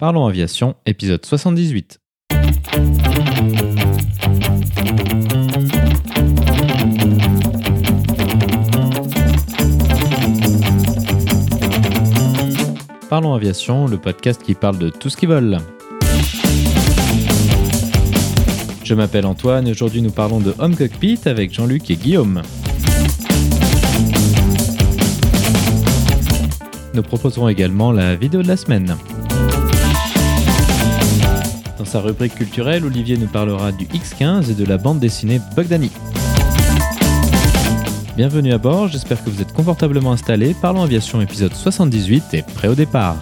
Parlons Aviation, épisode 78. Parlons Aviation, le podcast qui parle de tout ce qui vole. Je m'appelle Antoine aujourd'hui nous parlons de Home Cockpit avec Jean-Luc et Guillaume. Nous proposerons également la vidéo de la semaine. Sa rubrique culturelle, Olivier nous parlera du X15 et de la bande dessinée Bogdani. Bienvenue à bord, j'espère que vous êtes confortablement installés. Parlons Aviation épisode 78 et prêt au départ.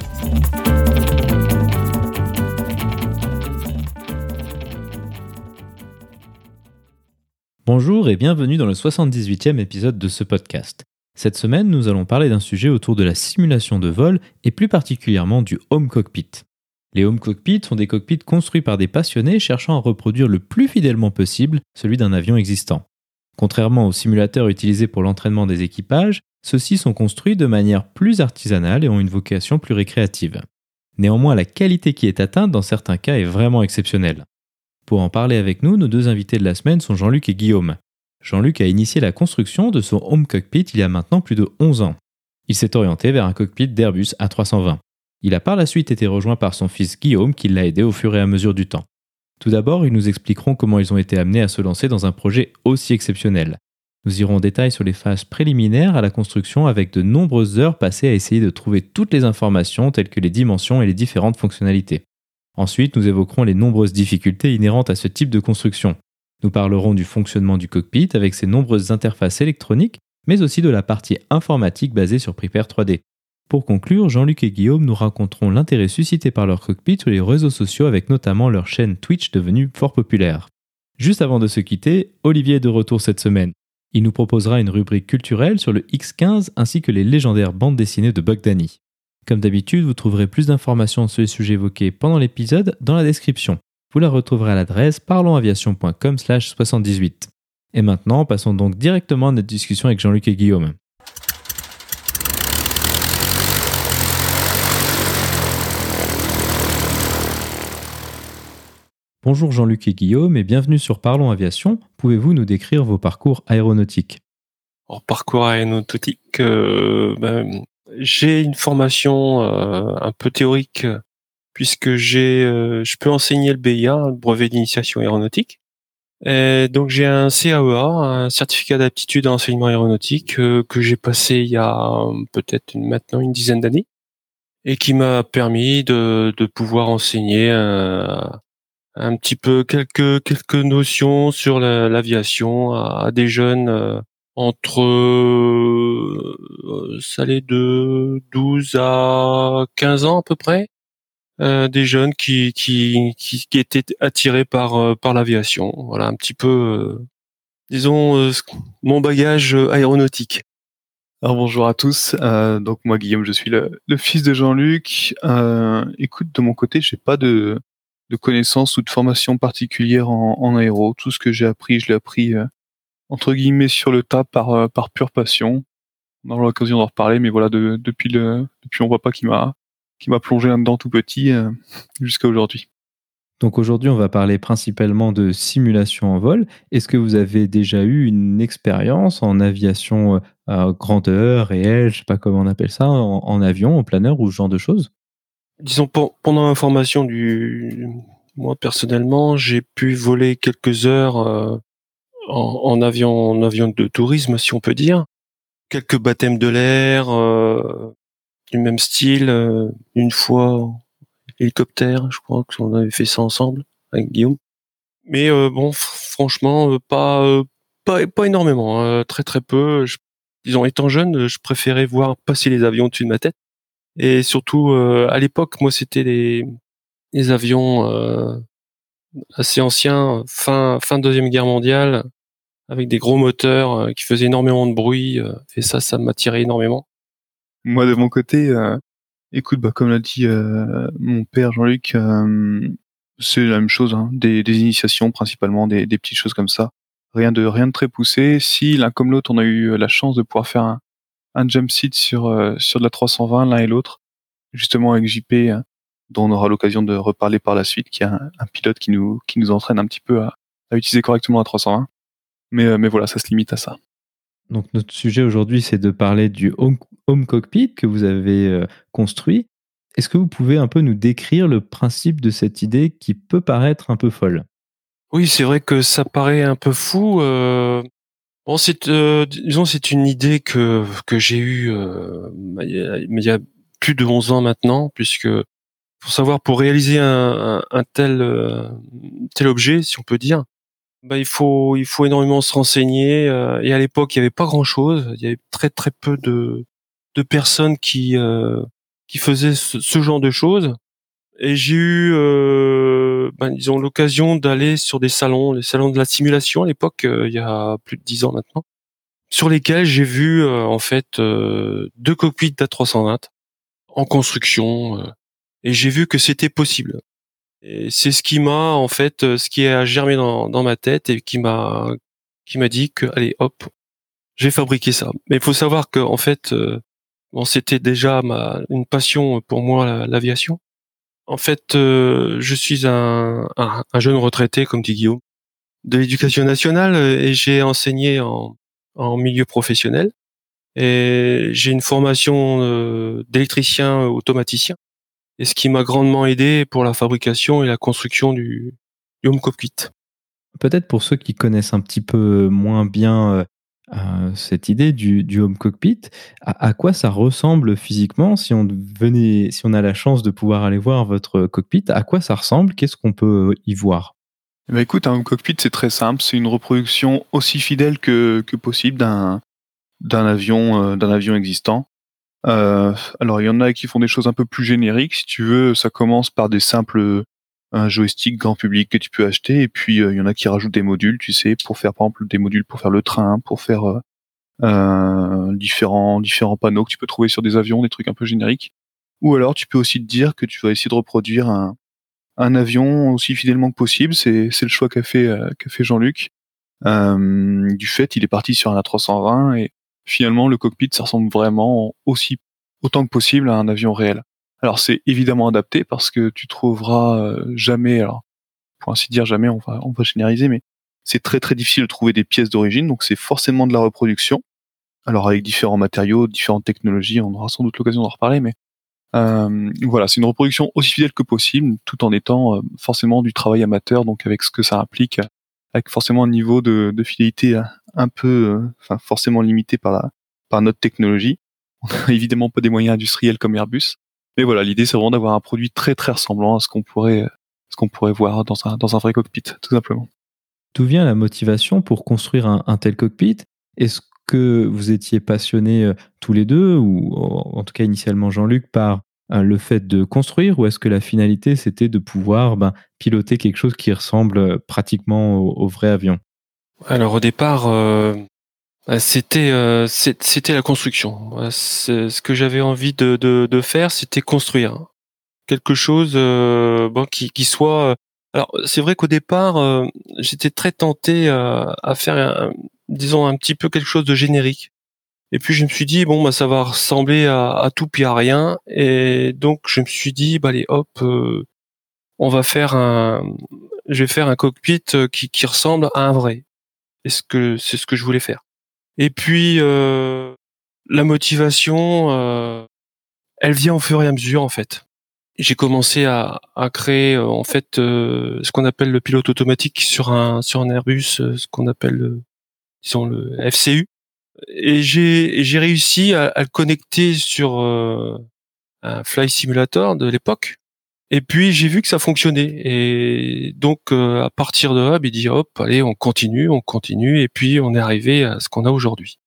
Bonjour et bienvenue dans le 78e épisode de ce podcast. Cette semaine, nous allons parler d'un sujet autour de la simulation de vol et plus particulièrement du home cockpit. Les home cockpits sont des cockpits construits par des passionnés cherchant à reproduire le plus fidèlement possible celui d'un avion existant. Contrairement aux simulateurs utilisés pour l'entraînement des équipages, ceux-ci sont construits de manière plus artisanale et ont une vocation plus récréative. Néanmoins, la qualité qui est atteinte dans certains cas est vraiment exceptionnelle. Pour en parler avec nous, nos deux invités de la semaine sont Jean-Luc et Guillaume. Jean-Luc a initié la construction de son home cockpit il y a maintenant plus de 11 ans. Il s'est orienté vers un cockpit d'Airbus A320. Il a par la suite été rejoint par son fils Guillaume qui l'a aidé au fur et à mesure du temps. Tout d'abord, ils nous expliqueront comment ils ont été amenés à se lancer dans un projet aussi exceptionnel. Nous irons en détail sur les phases préliminaires à la construction avec de nombreuses heures passées à essayer de trouver toutes les informations telles que les dimensions et les différentes fonctionnalités. Ensuite, nous évoquerons les nombreuses difficultés inhérentes à ce type de construction. Nous parlerons du fonctionnement du cockpit avec ses nombreuses interfaces électroniques, mais aussi de la partie informatique basée sur Prepare 3D. Pour conclure, Jean-Luc et Guillaume nous raconteront l'intérêt suscité par leur cockpit sur les réseaux sociaux avec notamment leur chaîne Twitch devenue fort populaire. Juste avant de se quitter, Olivier est de retour cette semaine. Il nous proposera une rubrique culturelle sur le X15 ainsi que les légendaires bandes dessinées de Bogdani. Comme d'habitude, vous trouverez plus d'informations sur les sujets évoqués pendant l'épisode dans la description. Vous la retrouverez à l'adresse parlonsaviation.com/78. Et maintenant, passons donc directement à notre discussion avec Jean-Luc et Guillaume. Bonjour Jean-Luc et Guillaume et bienvenue sur Parlons Aviation. Pouvez-vous nous décrire vos parcours aéronautiques? Alors, Parcours aéronautique, euh, ben, j'ai une formation euh, un peu théorique puisque euh, je peux enseigner le BIA, le brevet d'initiation aéronautique. Donc j'ai un CAEA, un certificat d'aptitude à enseignement aéronautique que j'ai passé il y a peut-être maintenant une dizaine d'années et qui m'a permis de, pouvoir enseigner petit peu quelques quelques notions sur l'aviation à, des jeunes euh, entre euh, ça allait de 12 à 15 ans à peu près euh, des jeunes qui, qui qui qui étaient attirés par euh, par l'aviation voilà un petit peu euh, disons mon bagage aéronautique alors bonjour à tous. donc moi Guillaume, je suis le, le fils de Jean-Luc. écoute, de mon côté, j'ai pas de de connaissances ou de formation particulière en, aéro. Tout ce que j'ai appris, je l'ai appris euh, entre guillemets sur le tas par, euh, par pure passion. On aura l'occasion d'en reparler, mais voilà, de, depuis le depuis on voit pas qui m'a qui m'a plongé là-dedans tout petit euh, jusqu'à aujourd'hui. Donc aujourd'hui, on va parler principalement de simulation en vol. Est-ce que vous avez déjà eu une expérience en aviation grandeur, réelle, je sais pas comment on appelle ça, en, en avion, en planeur ou ce genre de choses? Disons pendant ma formation du moi personnellement j'ai pu voler quelques heures euh, en, avion en avion de tourisme si on peut dire. Quelques baptêmes de l'air euh, du même style euh, une fois hélicoptère je crois qu'on avait fait ça ensemble avec Guillaume. Mais bon franchement pas pas pas énormément hein, très très peu. Disons étant jeune je préférais voir passer les avions au-dessus de ma tête et surtout, euh, à l'époque, moi, c'était les, les avions euh, assez anciens, fin fin deuxième guerre mondiale, avec des gros moteurs euh, qui faisaient énormément de bruit. et ça, ça m'attirait énormément. Moi, de mon côté, écoute, bah, comme l'a dit mon père Jean-Luc, c'est la même chose, hein, des, des, initiations principalement, des, des, petites choses comme ça. Rien de rien de très poussé. Si l'un comme l'autre, on a eu la chance de pouvoir faire un, un jump seat sur euh, sur de la 320 l'un et l'autre, justement avec JP, dont on aura l'occasion de reparler par la suite, qui est un, pilote qui nous, qui nous entraîne un petit peu à, utiliser correctement la 320. Mais, mais voilà, ça se limite à ça. Donc notre sujet aujourd'hui, c'est de parler du home, home, cockpit que vous avez construit. Est-ce que vous pouvez un peu nous décrire le principe de cette idée qui peut paraître un peu folle? Oui, c'est vrai que ça paraît un peu fou. Euh... Bon, c'est euh, disons c'est une idée que que j'ai eue euh, il y a plus de 11 ans maintenant, puisque pour savoir pour réaliser un, un, tel euh, tel objet, si on peut dire, bah, il faut il faut énormément se renseigner. Euh, et à l'époque, il y avait pas grand chose. Il y avait très très peu de de personnes qui qui faisaient ce, genre de choses. Et j'ai eu, euh, ben, disons, l'occasion d'aller sur des salons, les salons de la simulation à l'époque, euh, il y a plus de dix ans maintenant, sur lesquels j'ai vu euh, en fait euh, deux cockpits d'A320 en construction, et j'ai vu que c'était possible. Et c'est ce qui m'a en fait, ce qui a germé dans, dans ma tête et qui m'a qui m'a dit que allez hop, j'ai fabriqué ça. Mais il faut savoir que en fait, Bon, c'était déjà ma, une passion pour moi l'aviation. En fait, euh, je suis un, un, jeune retraité, comme dit Guillaume, de l'éducation nationale et j'ai enseigné en, en, milieu professionnel. Et j'ai une formation euh, d'électricien automaticien. Et ce qui m'a grandement aidé pour la fabrication et la construction du, du home cockpit. Peut-être pour ceux qui connaissent un petit peu moins bien cette idée du, home cockpit, à, quoi ça ressemble physiquement si on venait, si on a la chance de pouvoir aller voir votre cockpit, à quoi ça ressemble, qu'est-ce qu'on peut y voir? Ben écoute, un home cockpit c'est très simple, c'est une reproduction aussi fidèle que, possible d'un d'un avion euh, d'un avion existant. Euh, alors il y en a qui font des choses un peu plus génériques, si tu veux, ça commence par des simples un joystick grand public que tu peux acheter et puis euh, il y en a qui rajoutent des modules tu sais pour faire par exemple des modules pour faire le train pour faire euh, euh, différents panneaux que tu peux trouver sur des avions des trucs un peu génériques. Ou alors tu peux aussi te dire que tu vas essayer de reproduire un, avion aussi fidèlement que possible. C'est le choix qu'a fait fait Jean-Luc. Du fait il est parti sur un A320 et finalement le cockpit ça ressemble vraiment aussi autant que possible à un avion réel alors c'est évidemment adapté parce que tu trouveras euh, jamais, alors pour ainsi dire jamais, on va on va généraliser, mais c'est très très difficile de trouver des pièces d'origine, donc c'est forcément de la reproduction. Alors avec différents matériaux, différentes technologies, on aura sans doute l'occasion d'en reparler, mais euh, voilà, c'est une reproduction aussi fidèle que possible, tout en étant euh, forcément du travail amateur, donc avec ce que ça implique, avec forcément un niveau de, de fidélité un peu, enfin forcément limité par la par notre technologie. On n'a évidemment pas des moyens industriels comme Airbus, mais voilà, l'idée c'est vraiment d'avoir un produit très très ressemblant à ce qu'on pourrait, ce qu'on pourrait voir dans un, dans un vrai cockpit, tout simplement. D'où vient la motivation pour construire un, tel cockpit? Est-ce que vous étiez passionnés euh, tous les deux, ou en tout cas initialement Jean-Luc, par euh, le fait de construire, ou est-ce que la finalité c'était de pouvoir ben, piloter quelque chose qui ressemble euh, pratiquement au, vrai avion? Alors au départ, c'était euh, c'était la construction. Ce que j'avais envie de, de, de faire, c'était construire quelque chose euh, qui, qui soit. Euh, alors c'est vrai qu'au départ, j'étais très tenté à faire, disons, un petit peu quelque chose de générique. Et puis je me suis dit bon bah ça va ressembler à, à tout puis à rien. Et donc je me suis dit bah allez hop, on va faire un, je vais faire un cockpit qui, qui ressemble à un vrai. Est-ce que c'est ce que je voulais faire et puis euh, la motivation, euh, elle vient au fur et à mesure en fait. J'ai commencé à, à, créer euh, en fait ce qu'on appelle le pilote automatique sur un sur un Airbus, ce qu'on appelle disons le FCU. Et j'ai j'ai réussi à, à, le connecter sur un Fly Simulator de l'époque. Et puis j'ai vu que ça fonctionnait. Et donc euh, à partir de là, il dit hop, allez, on continue, on continue, et puis on est arrivé à ce qu'on a aujourd'hui.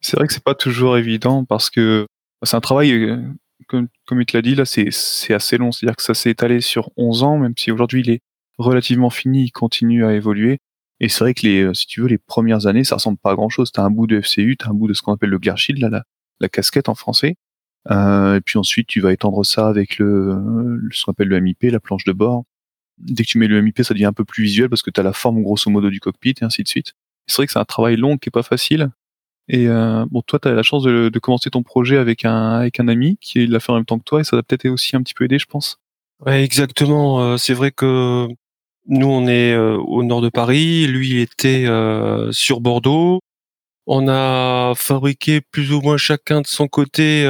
C'est vrai que c'est pas toujours évident parce que c'est un travail, euh, comme, comme il te l'a dit, là c'est assez long. C'est-à-dire que ça s'est étalé sur 11 ans, même si aujourd'hui il est relativement fini, il continue à évoluer. Et c'est vrai que les, euh, si tu veux, les premières années, ça ressemble pas à grand chose. T'as un bout de FCU, t'as un bout de ce qu'on appelle le gear shield, là, la casquette en français. Euh, et puis ensuite, tu vas étendre ça avec le, ce qu'on appelle le MIP, la planche de bord. Dès que tu mets le MIP, ça devient un peu plus visuel parce que tu as la forme grosso modo du cockpit et ainsi de suite. C'est vrai que c'est un travail long qui est pas facile. Et euh, bon, toi, tu as la chance de, commencer ton projet avec un, avec un ami qui l'a fait en même temps que toi et ça va peut-être aussi un petit peu aider, je pense. Ouais, exactement. c'est vrai que nous, on est au nord de Paris. Lui, il était sur Bordeaux. On a fabriqué plus ou moins chacun de son côté.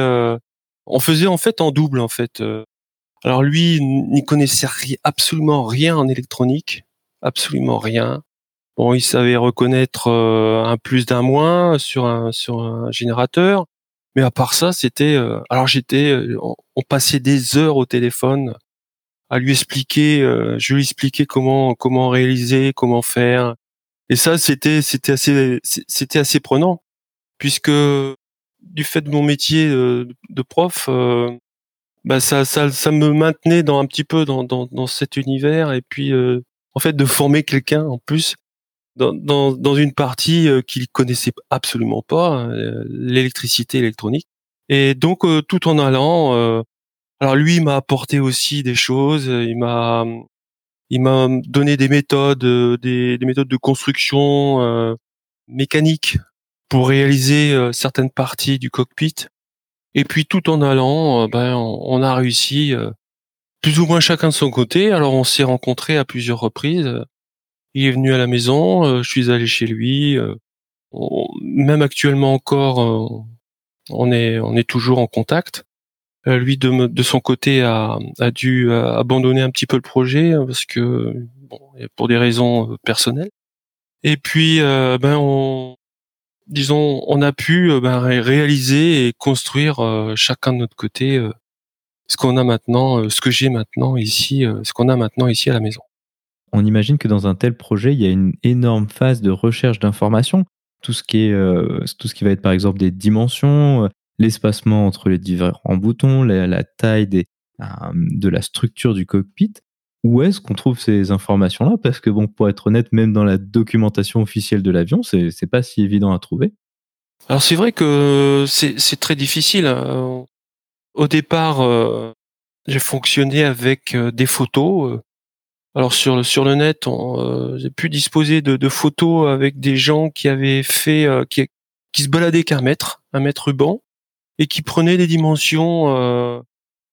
On faisait en fait en double, en fait. Alors lui, n'y connaissait absolument rien en électronique, absolument rien. Bon, il savait reconnaître un plus d'un moins sur un sur un générateur, mais à part ça, c'était. alors j'étais, on, passait des heures au téléphone à lui expliquer, je lui expliquais comment comment réaliser, comment faire. Et ça, c'était c'était assez c'était assez prenant, puisque du fait de mon métier de, prof, euh, bah ça, ça ça me maintenait dans un petit peu dans dans, dans cet univers et puis euh, en fait de former quelqu'un en plus dans, dans, dans une partie euh, qu'il connaissait absolument pas, l'électricité électronique. Et donc tout en allant, alors lui m'a apporté aussi des choses, il m'a il m'a donné des méthodes, euh, des, méthodes de construction euh, mécanique pour réaliser euh, certaines parties du cockpit. Et puis tout en allant, ben on, a réussi plus ou moins chacun de son côté. Alors on s'est rencontrés à plusieurs reprises. Il est venu à la maison, je suis allé chez lui. même actuellement encore, on est on est toujours en contact. Euh, lui de, de, son côté a, a dû euh, abandonner un petit peu le projet parce que bon, pour des raisons euh, personnelles. Et puis ben on disons on a pu ben, réaliser et construire chacun de notre côté ce qu'on a maintenant, ce que j'ai maintenant ici, ce qu'on a maintenant ici à la maison. On imagine que dans un tel projet, il y a une énorme phase de recherche d'informations. Tout ce qui est, va être par exemple des dimensions, l'espacement entre les différents boutons, la, taille euh, de la structure du cockpit. Où est-ce qu'on trouve ces informations-là? Parce que, bon, pour être honnête, même dans la documentation officielle de l'avion, c'est, c'est pas si évident à trouver. Alors, c'est vrai que c'est, très difficile. Hein. Au départ, euh, j'ai fonctionné avec euh, des photos. Alors sur le sur le net, j'ai pu disposer de, de, photos avec des gens qui avaient fait qui, qui se baladaient qu'un mètre, un mètre ruban, et qui prenait des dimensions euh,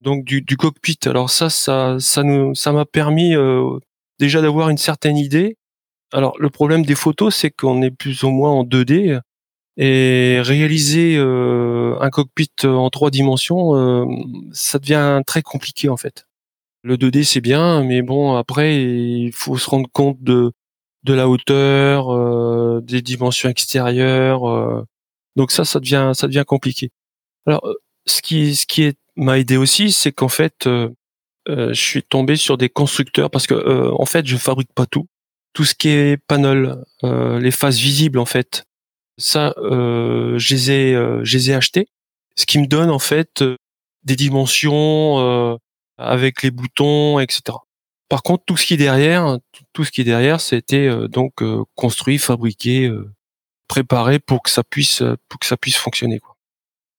donc du, du, cockpit. Alors ça, ça, ça nous, ça m'a permis euh, déjà d'avoir une certaine idée. Alors le problème des photos, c'est qu'on est plus ou moins en 2D et réaliser euh, un cockpit en trois dimensions, ça devient très compliqué en fait. Le 2D c'est bien, mais bon après il faut se rendre compte de de la hauteur, des dimensions extérieures. donc ça, ça devient ça devient compliqué. Alors, euh, ce qui, ce qui m'a aidé aussi, c'est qu'en fait, euh, euh, je suis tombé sur des constructeurs parce que, en fait, je fabrique pas tout. Tout ce qui est panel, les faces visibles, en fait, ça, je les ai, je les ai achetés. Ce qui me donne en fait des dimensions avec les boutons, etc. Par contre, tout ce qui est derrière, tout ce qui est derrière, c'était donc construit, fabriqué, préparé pour que ça puisse, pour que ça puisse fonctionner. Quoi.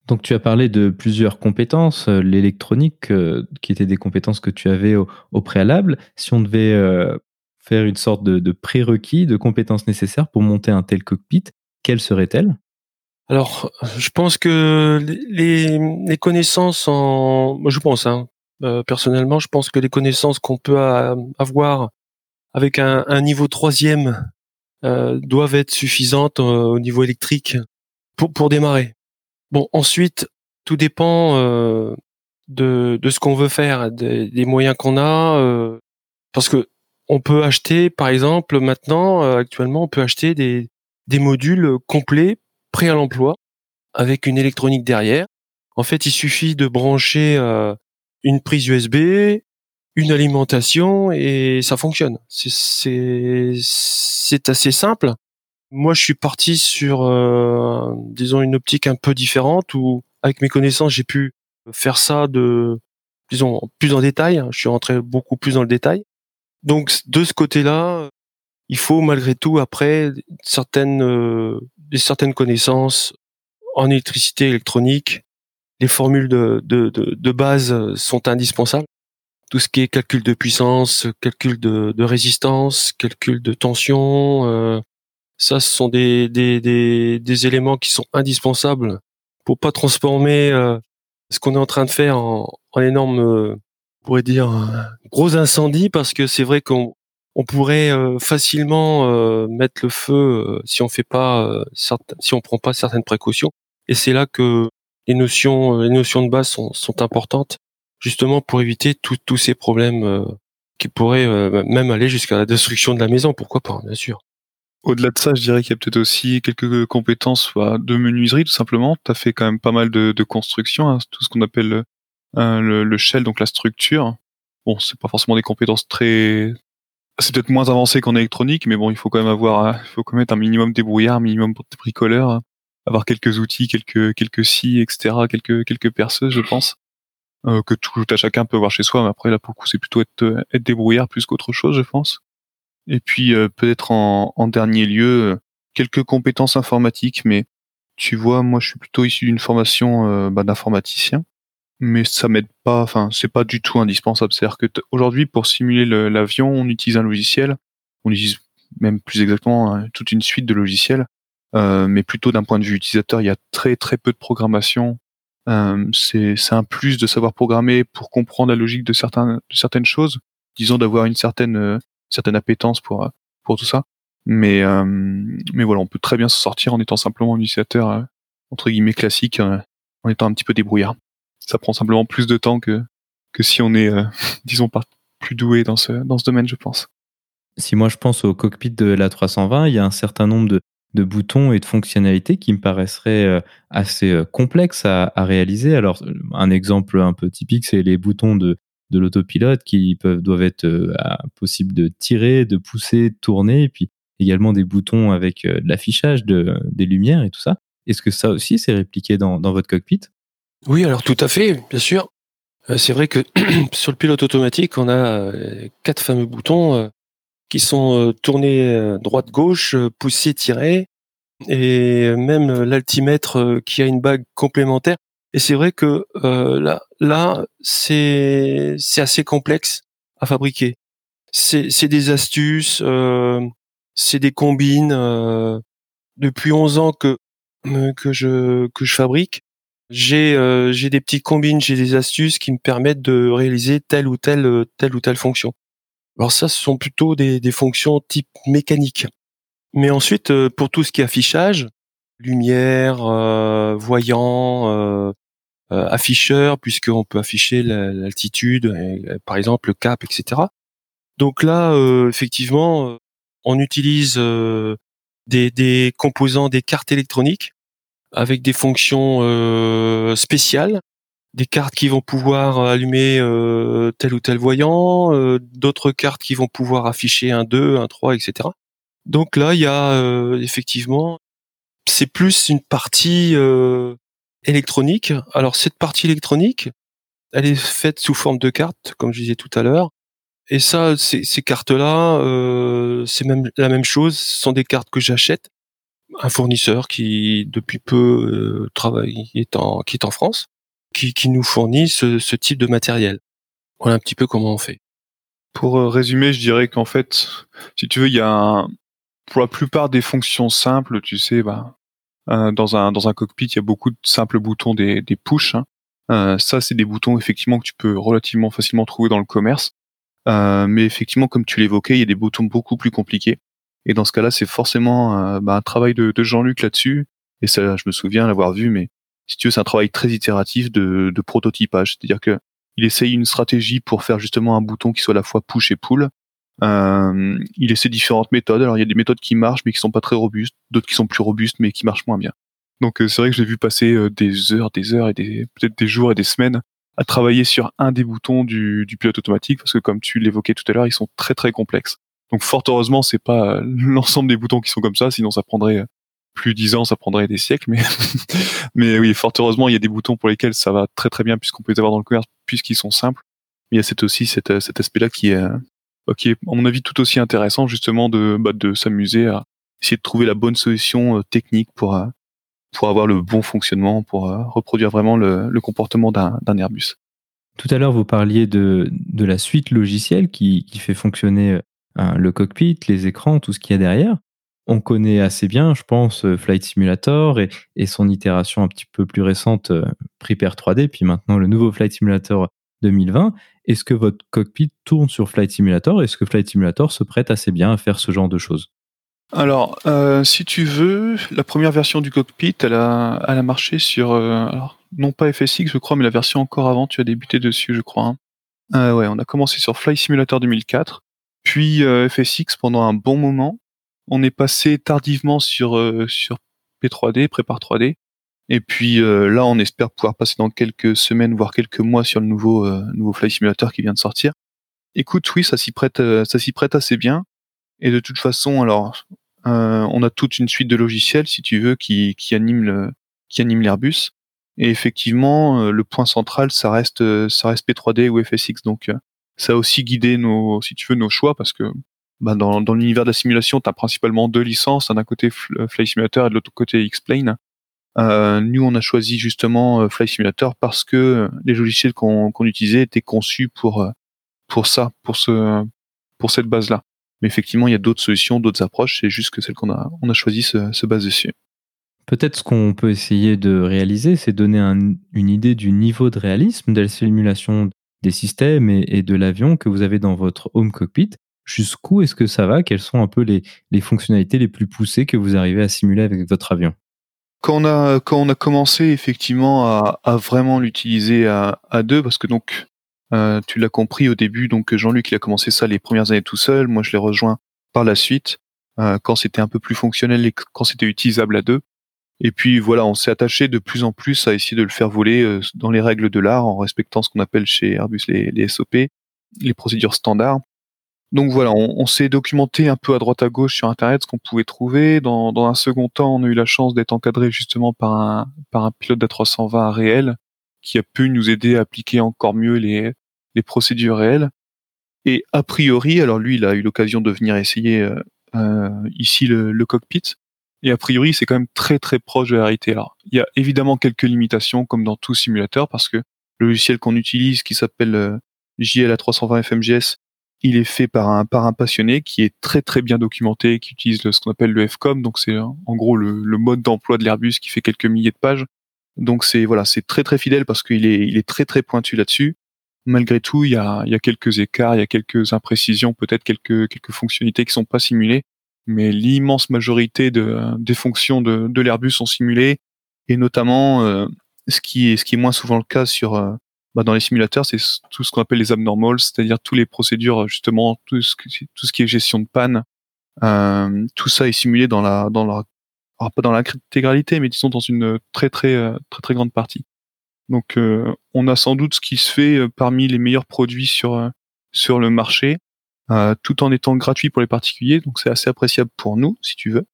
Donc tu as parlé de plusieurs compétences, euh, l'électronique, euh, qui étaient des compétences que tu avais au, préalable. Si on devait euh, faire une sorte de, prérequis, de compétences nécessaires pour monter un tel cockpit, quelles seraient-elles? Alors, je pense que les, connaissances en... Je pense, hein, personnellement, je pense que les connaissances qu'on peut avoir avec un, niveau troisième doivent être suffisantes au niveau électrique pour, pour démarrer. Bon, ensuite, tout dépend euh, de, ce qu'on veut faire, des, moyens qu'on a, euh, parce que on peut acheter, par exemple, maintenant, euh, actuellement, on peut acheter des, des modules complets, prêts à l'emploi, avec une électronique derrière. En fait, il suffit de brancher une prise USB, une alimentation et ça fonctionne. C'est assez simple. Moi, je suis parti sur, euh, disons, une optique un peu différente où, avec mes connaissances, j'ai pu faire ça de, disons, plus en détail. Je suis rentré beaucoup plus dans le détail. Donc, de ce côté-là, il faut malgré tout après certaines, euh, certaines connaissances en électricité électronique. Les formules de, de, de, base sont indispensables. Tout ce qui est calcul de puissance, calcul de, de résistance, calcul de tension, euh, ça, ce sont des, des, des, des éléments qui sont indispensables pour pas transformer euh, ce qu'on est en train de faire en, en énorme euh, pourrait dire, un gros incendie parce que c'est vrai qu'on on pourrait facilement mettre le feu si on fait pas si on prend pas certaines précautions. Et c'est là que les notions, les notions de base sont, sont importantes, justement pour éviter tous ces problèmes qui pourraient même aller jusqu'à la destruction de la maison. Pourquoi pas, bien sûr. Au-delà de ça, je dirais qu'il y a peut-être aussi quelques compétences bah, de menuiserie, tout simplement. Tu as fait quand même pas mal de, de construction, hein, tout ce qu'on appelle euh, le, le, shell, donc la structure. Bon, c'est pas forcément des compétences très... C'est peut-être moins avancé qu'en électronique, mais bon, il faut quand même avoir, hein, il faut quand même être un minimum débrouillard, un minimum bricoleur, hein. avoir quelques outils, quelques quelques scies, etc., quelques quelques perceuses, je pense, euh, que tout à chacun peut avoir chez soi. Mais après, là, pour le coup, c'est plutôt être être débrouillard plus qu'autre chose, je pense. Et puis euh, peut-être en, en, dernier lieu, euh, quelques compétences informatiques, mais tu vois, moi je suis plutôt issu d'une formation euh, bah, d'informaticien, mais ça m'aide pas, enfin c'est pas du tout indispensable. C'est-à-dire que aujourd'hui pour simuler l'avion, on utilise un logiciel, on utilise même plus exactement hein, toute une suite de logiciels, euh, mais plutôt d'un point de vue utilisateur, il y a très très peu de programmation. Euh, c'est un plus de savoir programmer pour comprendre la logique de, certains, de certaines choses, disons d'avoir une certaine certaine appétence pour euh, pour tout ça. Mais euh, mais voilà, on peut très bien s'en sortir en étant simplement un utilisateur euh, entre guillemets classique, en étant un petit peu débrouillard. Ça prend simplement plus de temps que que si on est disons plus doué dans ce dans ce domaine, je pense. Si moi je pense au cockpit de la 320, il y a un certain nombre de, de boutons et de fonctionnalités qui me paraisseraient assez complexes à, réaliser. Alors, un exemple un peu typique, c'est les boutons de, de l'autopilote qui peuvent, doivent être euh, possibles de tirer, de pousser, de tourner, et puis également des boutons avec euh, de l'affichage, de, des lumières et tout ça. Est-ce que ça aussi c'est répliqué dans, dans, votre cockpit? Oui, alors tout à fait, bien sûr. Euh, c'est vrai que sur le pilote automatique, on a quatre fameux boutons qui sont tournés droite-gauche, pousser, tirer, et même l'altimètre qui a une bague complémentaire. Et c'est vrai que là, là, c'est assez complexe à fabriquer. C'est des astuces, euh, c'est des combines. Euh, depuis 11 ans que que je que je fabrique, j'ai euh, j'ai des petites combines, j'ai des astuces qui me permettent de réaliser telle ou telle telle ou telle fonction. Alors ça, ce sont plutôt des, des fonctions type mécanique. Mais ensuite, euh, pour tout ce qui est affichage, lumière, euh, voyant, euh, afficheur puisqu'on peut afficher l'altitude, euh, par exemple le cap, etc. Donc là, euh, effectivement, on utilise des, composants des cartes électroniques avec des fonctions spéciales, des cartes qui vont pouvoir allumer tel ou tel voyant, d'autres cartes qui vont pouvoir afficher un 2, un 3, etc. Donc là, il y a effectivement, c'est plus une partie électronique. Alors cette partie électronique, elle est faite sous forme de cartes, comme je disais tout à l'heure. Et ça, ces, cartes-là, euh, c'est même la même chose. Ce sont des cartes que j'achète. Un fournisseur qui depuis peu euh, travaille, est en, qui est en France, qui, qui nous fournit ce, ce, type de matériel. Voilà un petit peu comment on fait. Pour euh, résumer, je dirais qu'en fait, si tu veux, il y a un, pour la plupart des fonctions simples, tu sais, bah, dans un dans un cockpit, il y a beaucoup de simples boutons des des push. Hein. Euh, ça, c'est des boutons effectivement que tu peux relativement facilement trouver dans le commerce. Euh, mais effectivement, comme tu l'évoquais, il y a des boutons beaucoup plus compliqués. Et dans ce cas-là, c'est forcément bah, un travail de, de Jean-Luc là-dessus. Et ça, je me souviens l'avoir vu, mais si tu veux, c'est un travail très itératif de, de prototypage. C'est-à-dire que il essaye une stratégie pour faire justement un bouton qui soit à la fois push et pull, euh, il essaie différentes méthodes. Alors il y a des méthodes qui marchent mais qui sont pas très robustes, d'autres qui sont plus robustes mais qui marchent moins bien. Donc euh, c'est vrai que j'ai vu passer euh, des heures, des heures et peut-être des jours et des semaines à travailler sur un des boutons du, du pilote automatique parce que comme tu l'évoquais tout à l'heure, ils sont très très complexes. Donc fort heureusement, c'est pas l'ensemble des boutons qui sont comme ça, sinon ça prendrait plus dix ans, ça prendrait des siècles. Mais mais oui, fort heureusement, il y a des boutons pour lesquels ça va très très bien puisqu'on peut les avoir dans le commerce puisqu'ils sont simples. Mais il y a cet aussi cet, cet aspect-là qui est qui est, à mon avis, tout aussi intéressant, justement, de, bah, de s'amuser à essayer de trouver la bonne solution euh, technique pour, euh, pour avoir le bon fonctionnement, pour euh, reproduire vraiment le, comportement d'un Airbus. Tout à l'heure, vous parliez de, de la suite logicielle qui, qui fait fonctionner le cockpit, les écrans, tout ce qu'il y a derrière. On connaît assez bien, je pense, Flight Simulator et, et son itération un petit peu plus récente, Prepare 3D, puis maintenant le nouveau Flight Simulator 2020. Est-ce que votre cockpit tourne sur Flight Simulator? Est-ce que Flight Simulator se prête assez bien à faire ce genre de choses? Alors, euh, si tu veux, la première version du cockpit, elle a, elle a marché sur, euh, non pas FSX, je crois, mais la version encore avant, tu as débuté dessus, je crois. Hein. Euh, ouais, on a commencé sur Flight Simulator 2004, puis FSX pendant un bon moment. On est passé tardivement sur, sur P3D, Prépare 3D, et puis là, on espère pouvoir passer dans quelques semaines, voire quelques mois sur le nouveau, nouveau Flight Simulator qui vient de sortir. Écoute, oui, ça s'y prête, ça s'y prête assez bien. Et de toute façon, alors, euh, on a toute une suite de logiciels, si tu veux, qui, qui anime le, qui anime l'Airbus. Et effectivement, euh, le point central, ça reste, euh, ça reste P3D ou FSX. Donc, ça a aussi guidé nos, si tu veux, nos choix parce que bah, dans, dans l'univers de la simulation, tu as principalement deux licences, d'un côté Fly Simulator et de l'autre côté X-Plane. Euh, nous, on a choisi justement Fly Simulator parce que les logiciels qu'on utilisait étaient conçus pour pour ça, pour ce pour cette base-là. Mais effectivement, il y a d'autres solutions, d'autres approches. C'est juste que celle qu'on a, on a choisi se, se base dessus. Peut-être ce qu'on peut essayer de réaliser, c'est donner une idée du niveau de réalisme de la simulation des systèmes et, de l'avion que vous avez dans votre home cockpit. Jusqu'où est-ce que ça va? Quelles sont un peu les, les, fonctionnalités les plus poussées que vous arrivez à simuler avec votre avion? Quand on a quand on a commencé effectivement à, vraiment l'utiliser à, à, deux, parce que donc euh, tu l'as compris au début, donc Jean-Luc il a commencé ça les premières années tout seul. Moi je l'ai rejoint par la suite euh, quand c'était un peu plus fonctionnel et quand c'était utilisable à deux. Et puis voilà, on s'est attaché de plus en plus à essayer de le faire voler euh, dans les règles de l'art en respectant ce qu'on appelle chez Airbus les, les, SOP, les procédures standards. Donc voilà, on, s'est documenté un peu à droite à gauche sur Internet ce qu'on pouvait trouver. Dans, dans, un second temps, on a eu la chance d'être encadré justement par un, pilote d'A320 réel qui a pu nous aider à appliquer encore mieux les, les procédures réelles. Et a priori, alors lui, il a eu l'occasion de venir essayer euh, euh, ici le, cockpit. Et a priori, c'est quand même très très proche de la réalité. Alors, il y a évidemment quelques limitations, comme dans tout simulateur, parce que le logiciel qu'on utilise, qui s'appelle euh, JLA 320 FMGS, il est fait par un par un passionné qui est très très bien documenté, qui utilise ce qu'on appelle le FCOM, donc c'est en gros le, le mode d'emploi de l'Airbus qui fait quelques milliers de pages. Donc c'est voilà, c'est très très fidèle parce qu'il est il est très très pointu là-dessus. Malgré tout, il y a, y a, quelques écarts, il y a quelques imprécisions, peut-être quelques, quelques fonctionnalités qui sont pas simulées, mais l'immense majorité de, des fonctions de, de l'Airbus sont simulées, et notamment euh, ce qui est ce qui est moins souvent le cas sur euh, bah, dans les simulateurs, c'est tout ce qu'on appelle les abnormals, c'est-à-dire toutes les procédures justement, tout ce, qui est gestion de panne, euh, tout ça est simulé dans la dans la alors pas dans l'intégralité, mais disons dans une très très très très grande partie. Donc euh, on a sans doute ce qui se fait euh, parmi les meilleurs produits sur euh, sur le marché, tout en étant gratuit pour les particuliers. Donc c'est assez appréciable pour nous, si tu veux.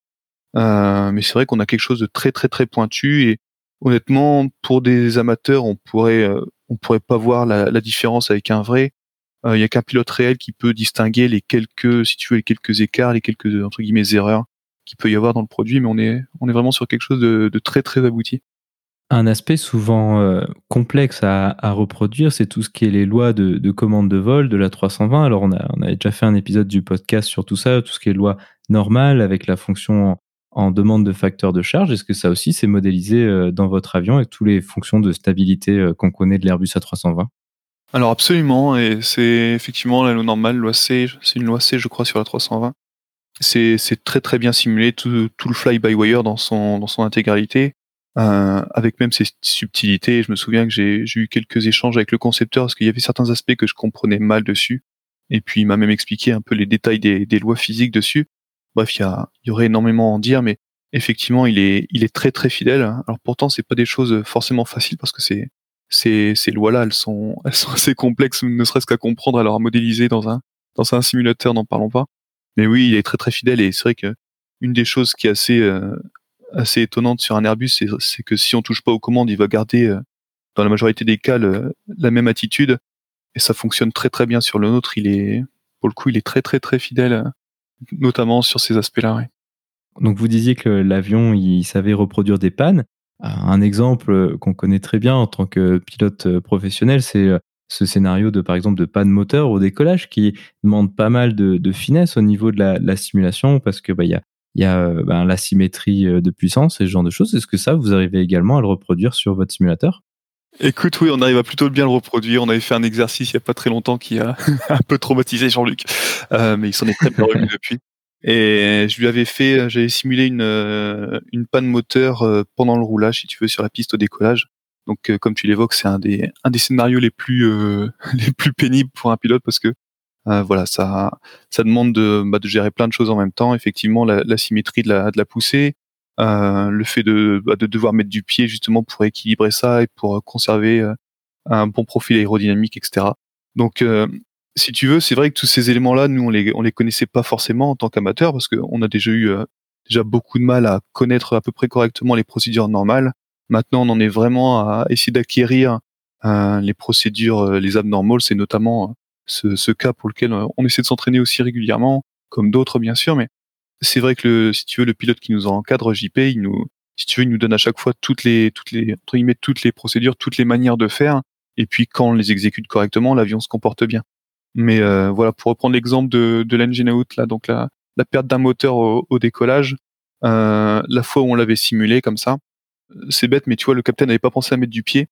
mais c'est vrai qu'on a quelque chose de très très très pointu et honnêtement, pour des amateurs, on pourrait on pourrait pas voir la, différence avec un vrai. Il y a qu'un pilote réel qui peut distinguer les quelques, écarts, les quelques erreurs qu'il peut y avoir dans le produit, mais on est vraiment sur quelque chose de, de très très abouti. Un aspect souvent euh, complexe à, reproduire, c'est tout ce qui est les lois de, commande de vol de la 320. Alors, on, a, on avait déjà fait un épisode du podcast sur tout ça, tout ce qui est loi normale avec la fonction en, demande de facteur de charge. Est-ce que ça aussi, c'est modélisé euh, dans votre avion avec toutes les fonctions de stabilité euh, qu'on connaît de l'Airbus A320? Alors, absolument. Et c'est effectivement la loi normale, loi C, c'est une loi C, je crois, sur la 320. C'est très très bien simulé, tout, le fly-by-wire dans son, intégralité. Euh, avec même ses subtilités. Je me souviens que j'ai eu quelques échanges avec le concepteur parce qu'il y avait certains aspects que je comprenais mal dessus. Et puis il m'a même expliqué un peu les détails des lois physiques dessus. Bref, il y, aurait énormément à en dire, mais effectivement, il est, très très fidèle. Alors pourtant, c'est pas des choses forcément faciles parce que ces, lois-là, elles sont, assez complexes, ne serait-ce qu'à comprendre, alors à modéliser dans un, simulateur, n'en parlons pas. Mais oui, il est très très fidèle et c'est vrai que une des choses qui est assez, euh, étonnante sur un Airbus, c'est que si on touche pas aux commandes, il va garder euh, dans la majorité des cas la même attitude et ça fonctionne très très bien sur le nôtre. Il est pour le coup, il est très très très fidèle, notamment sur ces aspects-là. Donc vous disiez que l'avion, il savait reproduire des pannes. Un exemple qu'on connaît très bien en tant que pilote professionnel, c'est ce scénario de par exemple de panne moteur au décollage qui demande pas mal de, finesse au niveau de la, la simulation parce que bah, il y a y euh, ben, l'asymétrie euh, de puissance et ce genre de choses. Est-ce que ça, vous arrivez également à le reproduire sur votre simulateur? Écoute, oui, on arrive à plutôt bien le reproduire. On avait fait un exercice il n'y a pas très longtemps qui a un peu traumatisé Jean-Luc, euh, mais il s'en est très bien remis depuis. Et je lui avais fait, j'avais simulé une, euh, une panne moteur euh, pendant le roulage, si tu veux, sur la piste au décollage. Donc, comme tu l'évoques, c'est un des, un des scénarios les plus, les plus pénibles pour un pilote parce que voilà, ça, ça demande de, bah, de gérer plein de choses en même temps. Effectivement, la, la symétrie de la, de la poussée, euh, le fait de, bah, de devoir mettre du pied justement pour équilibrer ça et pour conserver euh, un bon profil aérodynamique, etc. Donc, euh, si tu veux, c'est vrai que tous ces éléments-là, nous, on les, on les connaissait pas forcément en tant qu'amateurs parce qu'on a déjà eu déjà beaucoup de mal à connaître à peu près correctement les procédures normales. Maintenant, on en est vraiment à essayer d'acquérir les procédures, les abnormales. C'est notamment ce, ce, cas pour lequel on essaie de s'entraîner aussi régulièrement, comme d'autres bien sûr, mais c'est vrai que le, si tu veux, le pilote qui nous encadre, JP, il nous, si tu veux, il nous donne à chaque fois toutes les, toutes les, entre guillemets, toutes les procédures, toutes les manières de faire. Et puis quand on les exécute correctement, l'avion se comporte bien. Mais euh, voilà, pour reprendre l'exemple de, de l'engine out, là, donc la, la perte d'un moteur au, au décollage, euh, la fois où on l'avait simulé comme ça, c'est bête, mais tu vois, le capitaine n'avait pas pensé à mettre du pied.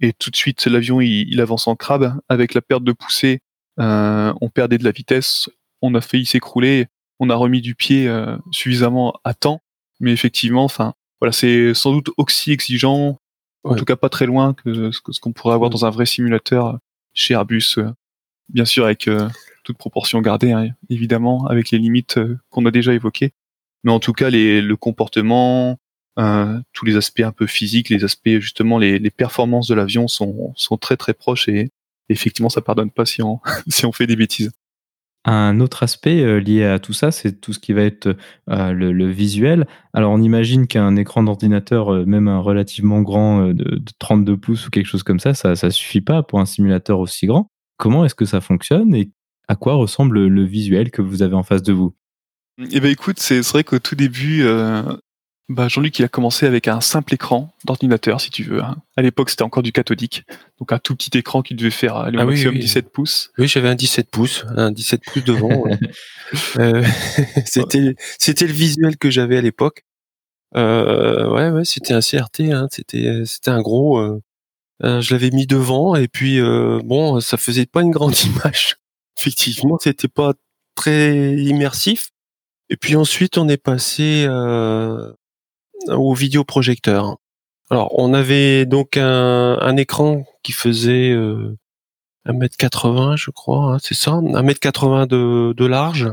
Et tout de suite, l'avion, il, il, avance en crabe. Avec la perte de poussée, euh, on perdait de la vitesse, on a failli s'écrouler on a remis du pied euh, suffisamment à temps. Mais effectivement, enfin, voilà, c'est sans doute aussi exigeant, en tout cas pas très loin que ce qu'on pourrait avoir dans un vrai simulateur euh, chez Airbus. Euh, bien sûr, avec toute proportion gardée, hein, évidemment, avec les limites qu'on a déjà évoquées. Mais en tout cas, les, le comportement, tous les aspects un peu physiques, les aspects justement, les, les performances de l'avion sont, sont très très proches et effectivement, ça pardonne pas si on, si on fait des bêtises. Un autre aspect euh, lié à tout ça, c'est tout ce qui va être euh, le, visuel. Alors, on imagine qu'un écran d'ordinateur, euh, même un relativement grand de, 32 pouces ou quelque chose comme ça, ça, ça suffit pas pour un simulateur aussi grand. Comment est-ce que ça fonctionne et à quoi ressemble le visuel que vous avez en face de vous? Eh ben, écoute, c'est vrai qu'au tout début, bah, Jean-Luc, il a commencé avec un simple écran d'ordinateur, si tu veux. Hein. À l'époque, c'était encore du cathodique. Donc, un tout petit écran qui devait faire ah maximum 17 pouces. Oui, j'avais un 17 pouces, un 17 pouces devant. euh, c'était, c'était le visuel que j'avais à l'époque. Euh, ouais, ouais, c'était un CRT, hein. c'était, c'était un gros, euh, euh, je l'avais mis devant et puis, euh, bon, ça faisait pas une grande image. Effectivement, c'était pas très immersif. Et puis ensuite, on est passé euh, au vidéoprojecteur. Alors, on avait donc un, écran qui faisait euh, 1m80, je crois, hein, c'est ça 1m80 de, de large.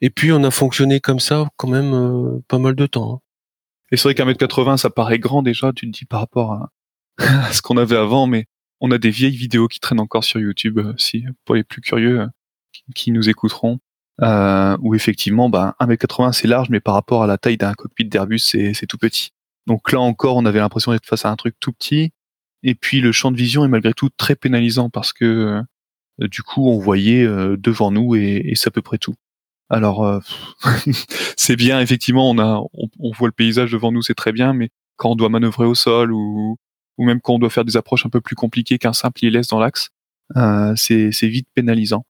Et puis, on a fonctionné comme ça quand même euh, pas mal de temps. Hein. Et c'est vrai qu'un mètre 80, ça paraît grand déjà, tu te dis par rapport à, ce qu'on avait avant, mais on a des vieilles vidéos qui traînent encore sur YouTube, euh, si pour les plus curieux euh, qui nous écouteront euh, où effectivement, bah, 1m80 c'est large, mais par rapport à la taille d'un cockpit d'Airbus, c'est tout petit. Donc là encore, on avait l'impression d'être face à un truc tout petit. Et puis le champ de vision est malgré tout très pénalisant parce que euh, du coup, on voyait euh, devant nous et, et c'est à peu près tout. Alors euh, c'est bien, effectivement, on a, on, voit le paysage devant nous, c'est très bien, mais quand on doit manœuvrer au sol ou, ou même quand on doit faire des approches un peu plus compliquées qu'un simple ILS dans l'axe, c'est vite pénalisant.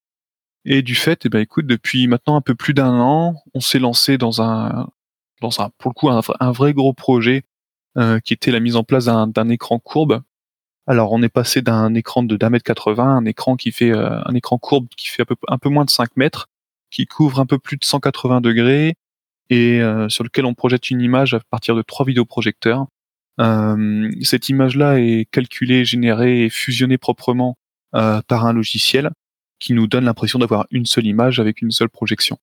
Et du fait, eh ben, écoute, depuis maintenant un peu plus d'un an, on s'est lancé dans un, dans un, pour le coup, un, vrai gros projet euh, qui était la mise en place d'un écran courbe. Alors, on est passé d'un écran de d'un mètre 80 un écran qui fait euh, un écran courbe qui fait un peu, un peu moins de 5 mètres, qui couvre un peu plus de 180 degrés et euh, sur lequel on projette une image à partir de trois vidéoprojecteurs. Euh, cette image-là est calculée, générée et fusionnée proprement par un logiciel qui nous donne l'impression d'avoir une seule image avec une seule projection.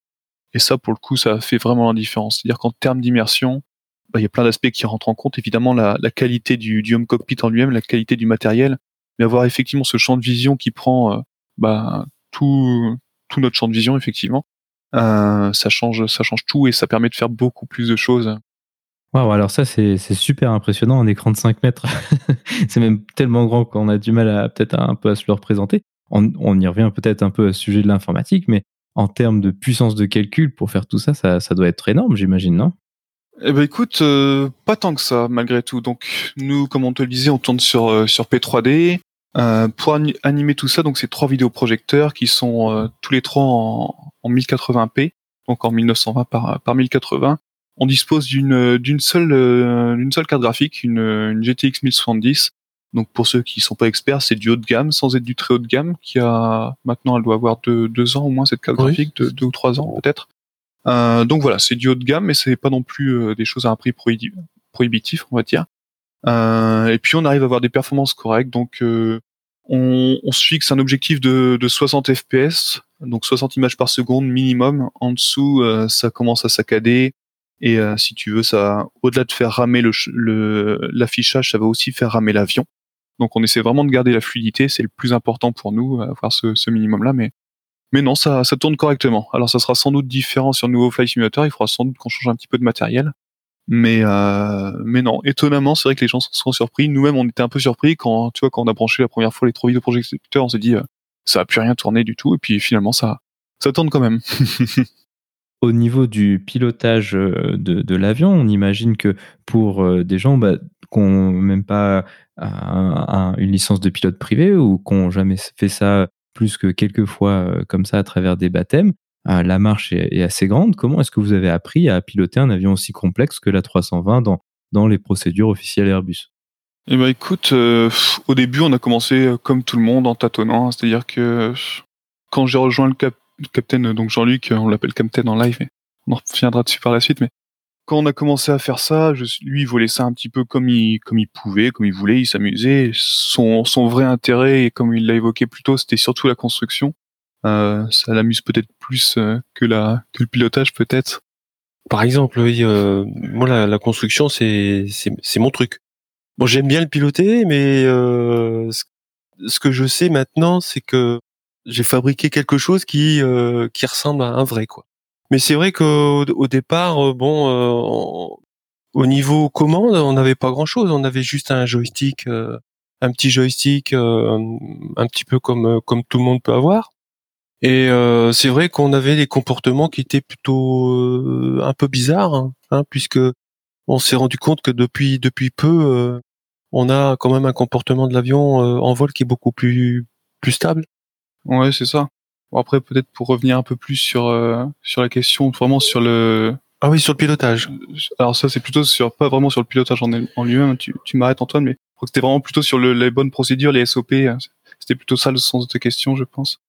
Et ça, pour le coup, ça fait vraiment la différence. C'est-à-dire qu'en termes d'immersion, bah, il y a plein d'aspects qui rentrent en compte. Évidemment, la, qualité du, du, home cockpit en lui-même, la qualité du matériel, mais avoir effectivement ce champ de vision qui prend euh, bah, tout, notre champ de vision, effectivement, euh, ça change, ça change tout et ça permet de faire beaucoup plus de choses. Waouh, alors ça c'est super impressionnant, un écran de 5 mètres. c'est même tellement grand qu'on a du mal à peut-être un peu à se le représenter on, y revient peut-être un peu à ce sujet de l'informatique, mais en termes de puissance de calcul pour faire tout ça, ça, doit être énorme, j'imagine, non? Eh ben écoute, euh, pas tant que ça malgré tout. Donc nous, comme on te le disait, on tourne sur euh, sur P3D. Euh, pour animer tout ça, donc c'est trois vidéoprojecteurs qui sont tous les trois en, 1080p, donc en 1920 par par 1080. On dispose d'une d'une seule d'une seule carte graphique, une, une GTX 1070 Donc pour ceux qui sont pas experts, c'est du haut de gamme sans être du très haut de gamme, qui a maintenant elle doit avoir deux, deux ans au moins cette carte graphique, de, deux ou trois ans peut-être. Euh, donc voilà, c'est du haut de gamme, mais c'est pas non plus euh, des choses à un prix prohibitif, on va dire. Euh, et puis on arrive à avoir des performances correctes, donc euh, on, on, se fixe un objectif de, de 60 fps, donc 60 images par seconde minimum. En dessous, euh, ça commence à saccader. Et si tu veux, ça, au-delà de faire ramer le l'affichage, ça va aussi faire ramer l'avion. Donc on essaie vraiment de garder la fluidité, c'est le plus important pour nous, avoir ce, minimum-là. Mais mais non, ça, tourne correctement. Alors ça sera sans doute différent sur le nouveau Flight Simulator. Il faudra sans doute qu'on change un petit peu de matériel. Mais euh, mais non, étonnamment, c'est vrai que les gens sont surpris. Nous-mêmes, on était un peu surpris quand tu vois quand on a branché la première fois les trois vidéoprojecteurs, on s'est dit euh, ça a plus rien tourné du tout. Et puis finalement, ça ça tourne quand même. Au niveau du pilotage euh, de, de l'avion, on imagine que pour euh, des gens bah, n'ont même pas un, une licence de pilote privé ou qui n'ont jamais fait ça plus que quelques fois euh, comme ça à travers des baptêmes, la marche est, assez grande. Comment est-ce que vous avez appris à piloter un avion aussi complexe que la 320 dans, les procédures officielles Airbus? Eh ben écoute, au début on a commencé comme tout le monde en tâtonnant, c'est-à-dire que quand j'ai rejoint le cap Captain, donc Jean-Luc, on l'appelle Captain en live, on en reviendra dessus par la suite. Mais quand on a commencé à faire ça, je, lui, il volait ça un petit peu comme il, pouvait, comme il voulait, il s'amusait. Son, vrai intérêt, et comme il l'a évoqué plus tôt, c'était surtout la construction. Euh, ça l'amuse peut-être plus euh, que la que le pilotage peut-être. Par exemple, oui, euh, moi la, construction c'est mon truc. Bon, j'aime bien le piloter, mais ce que je sais maintenant, c'est que j'ai fabriqué quelque chose qui qui ressemble à un vrai quoi. Mais c'est vrai qu'au au départ, euh, bon, euh, au niveau commande, on n'avait pas grand chose. On avait juste un joystick, un petit joystick, un petit peu comme comme tout le monde peut avoir. Et c'est vrai qu'on avait des comportements qui étaient plutôt un peu bizarres, hein, hein, puisque on s'est rendu compte que depuis depuis peu, on a quand même un comportement de l'avion en vol qui est beaucoup plus plus stable. Ouais, c'est ça. Bon, après, peut-être pour revenir un peu plus sur euh, sur la question, vraiment sur le. Ah oui, sur le pilotage. Alors ça, c'est plutôt sur pas vraiment sur le pilotage en, en lui-même. Tu, tu m'arrêtes Antoine, mais je crois que c'était vraiment plutôt sur le, les bonnes procédures, les SOP. Hein. C'était plutôt ça le sens de ta question, je pense.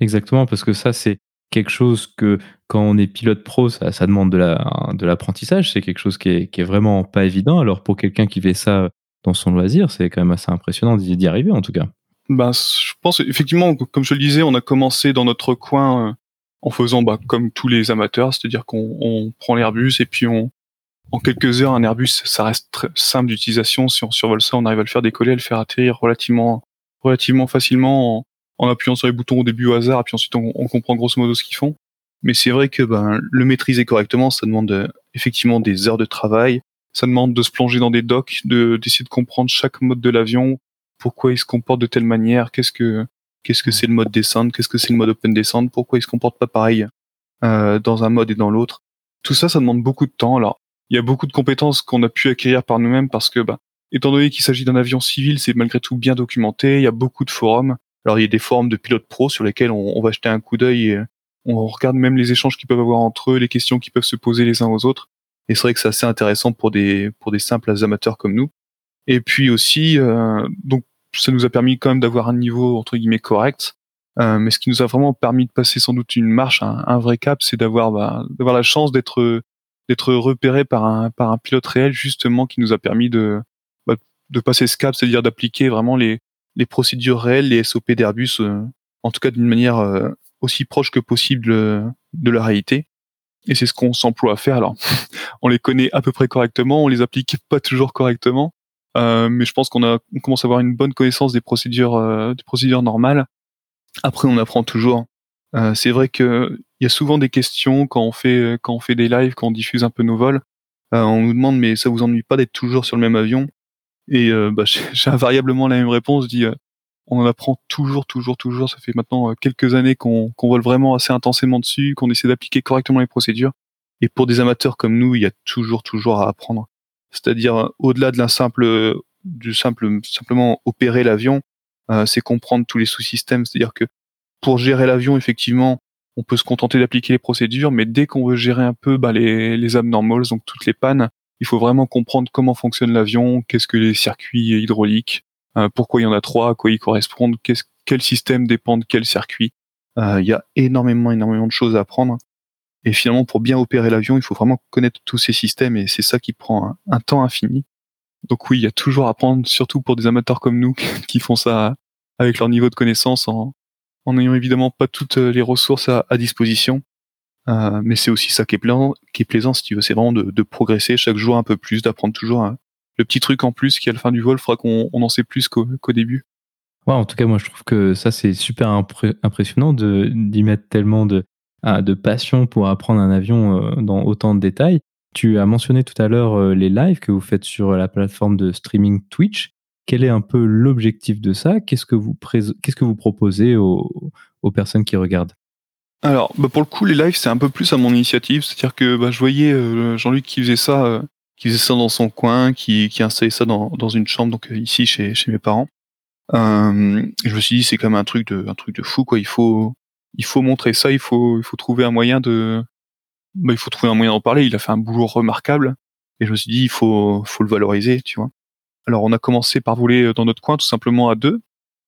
Exactement, parce que ça, c'est quelque chose que quand on est pilote pro, ça, ça demande de la de l'apprentissage. C'est quelque chose qui est, qui est vraiment pas évident. Alors pour quelqu'un qui fait ça dans son loisir, c'est quand même assez impressionnant d'y arriver en tout cas. Ben, je pense effectivement, comme je le disais, on a commencé dans notre coin euh, en faisant bah, comme tous les amateurs, c'est-à-dire qu'on on prend l'Airbus et puis on, en quelques heures, un Airbus, ça reste très simple d'utilisation. Si on survole ça, on arrive à le faire décoller, à le faire atterrir relativement, relativement facilement en, appuyant sur les boutons au début au hasard, et puis ensuite on, on comprend grosso modo ce qu'ils font. Mais c'est vrai que ben, le maîtriser correctement, ça demande euh, effectivement des heures de travail. Ça demande de se plonger dans des docks, de d'essayer de comprendre chaque mode de l'avion, pourquoi il se comporte de telle manière, qu'est-ce que qu'est-ce que c'est le mode descente, qu'est-ce que c'est le mode open descente, pourquoi il se comporte pas pareil euh, dans un mode et dans l'autre. Tout ça, ça demande beaucoup de temps. Alors, il y a beaucoup de compétences qu'on a pu acquérir par nous-mêmes parce que, bah, étant donné qu'il s'agit d'un avion civil, c'est malgré tout bien documenté. Il y a beaucoup de forums. Alors, il y a des forums de pilotes pro sur lesquels on, on va jeter un coup d'œil et on regarde même les échanges qu'ils peuvent avoir entre eux, les questions qu'ils peuvent se poser les uns aux autres. Et c'est vrai que c'est assez intéressant pour des pour des simples amateurs comme nous. Et puis aussi, euh, donc ça nous a permis quand même d'avoir un niveau entre guillemets correct. Euh, mais ce qui nous a vraiment permis de passer sans doute une marche, un, vrai cap, c'est d'avoir bah, d'avoir la chance d'être d'être repéré par un par un pilote réel justement qui nous a permis de bah, de passer ce cap, c'est-à-dire d'appliquer vraiment les les procédures réelles, les SOP d'Airbus, euh, en tout cas d'une manière euh, aussi proche que possible de la réalité. Et c'est ce qu'on s'emploie à faire. Alors, on les connaît à peu près correctement, on les applique pas toujours correctement, euh, mais je pense qu'on a on commence à avoir une bonne connaissance des procédures euh, des procédures normales. Après, on apprend toujours. Euh, c'est vrai que il y a souvent des questions quand on fait quand on fait des lives, quand on diffuse un peu nos vols. on nous demande mais ça vous ennuie pas d'être toujours sur le même avion? Et bah, j'ai invariablement la même réponse. dit on en apprend toujours, toujours, toujours. Ça fait maintenant quelques années qu'on qu'on vole vraiment assez intensément dessus, qu'on essaie d'appliquer correctement les procédures. Et pour des amateurs comme nous, il y a toujours, toujours à apprendre c'est-à-dire euh, au-delà de la simple du simple simplement opérer l'avion, euh, c'est comprendre tous les sous-systèmes. C'est-à-dire que pour gérer l'avion, effectivement, on peut se contenter d'appliquer les procédures, mais dès qu'on veut gérer un peu bah, les, les abnormals, donc toutes les pannes, il faut vraiment comprendre comment fonctionne l'avion, qu'est-ce que les circuits hydrauliques, pourquoi il y en a trois, à quoi ils correspondent, quel système dépend de quel circuit. Il y a énormément, énormément de choses à apprendre. Et finalement, pour bien opérer l'avion, il faut vraiment connaître tous ces systèmes et c'est ça qui prend un, temps infini. Donc oui, il y a toujours à apprendre, surtout pour des amateurs comme nous qui font ça avec leur niveau de connaissance en, n'ayant évidemment pas toutes les ressources à, disposition. Euh, mais c'est aussi ça qui est, plaisant, qui est plaisant si tu veux, c'est vraiment de, progresser chaque jour un peu plus, d'apprendre toujours le petit truc en plus qui à la fin du vol fera qu'on en sait plus qu'au début. Ouais, en tout cas, moi je trouve que ça c'est super impressionnant d'y mettre tellement de, de passion pour apprendre un avion euh, dans autant de détails. Tu as mentionné tout à l'heure euh, les lives que vous faites sur la plateforme de streaming Twitch. Quel est un peu l'objectif de ça? Qu'est-ce que vous qu'est-ce que vous proposez aux, personnes qui regardent? Alors, bah, pour le coup, les lives c'est un peu plus à mon initiative, c'est-à-dire que bah, je voyais euh, Jean-Luc qui faisait ça, qui faisait ça dans son coin, qui, installait ça dans, une chambre, donc ici chez, mes parents. je me suis dit c'est quand même un truc de fou. Il faut il faut montrer ça, il faut, il faut trouver un moyen de, bah, il faut trouver un moyen d'en parler. Il a fait un boulot remarquable et je me suis dit il faut, faut le valoriser, tu vois. Alors on a commencé par voler dans notre coin tout simplement à deux.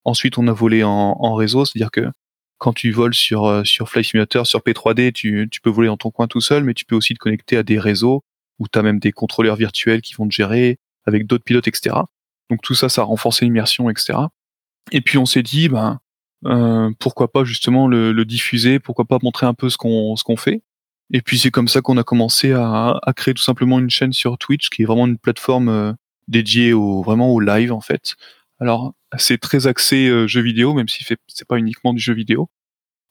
Ensuite on a volé en, en réseau, c'est-à-dire que quand tu voles sur euh, sur Flight Simulator, sur P3D, tu, tu peux voler dans ton coin tout seul, mais tu peux aussi te connecter à des réseaux où tu as même des contrôleurs virtuels qui vont te gérer avec d'autres pilotes, etc. Donc tout ça, ça a renforcé l'immersion, etc. Et puis on s'est dit, ben euh, pourquoi pas justement le, le, diffuser, pourquoi pas montrer un peu ce qu'on ce qu'on fait. Et puis c'est comme ça qu'on a commencé à, à, créer tout simplement une chaîne sur Twitch qui est vraiment une plateforme euh, dédiée au vraiment au live en fait. Alors c'est très axé euh, jeu vidéo, même si c'est pas uniquement du jeu vidéo.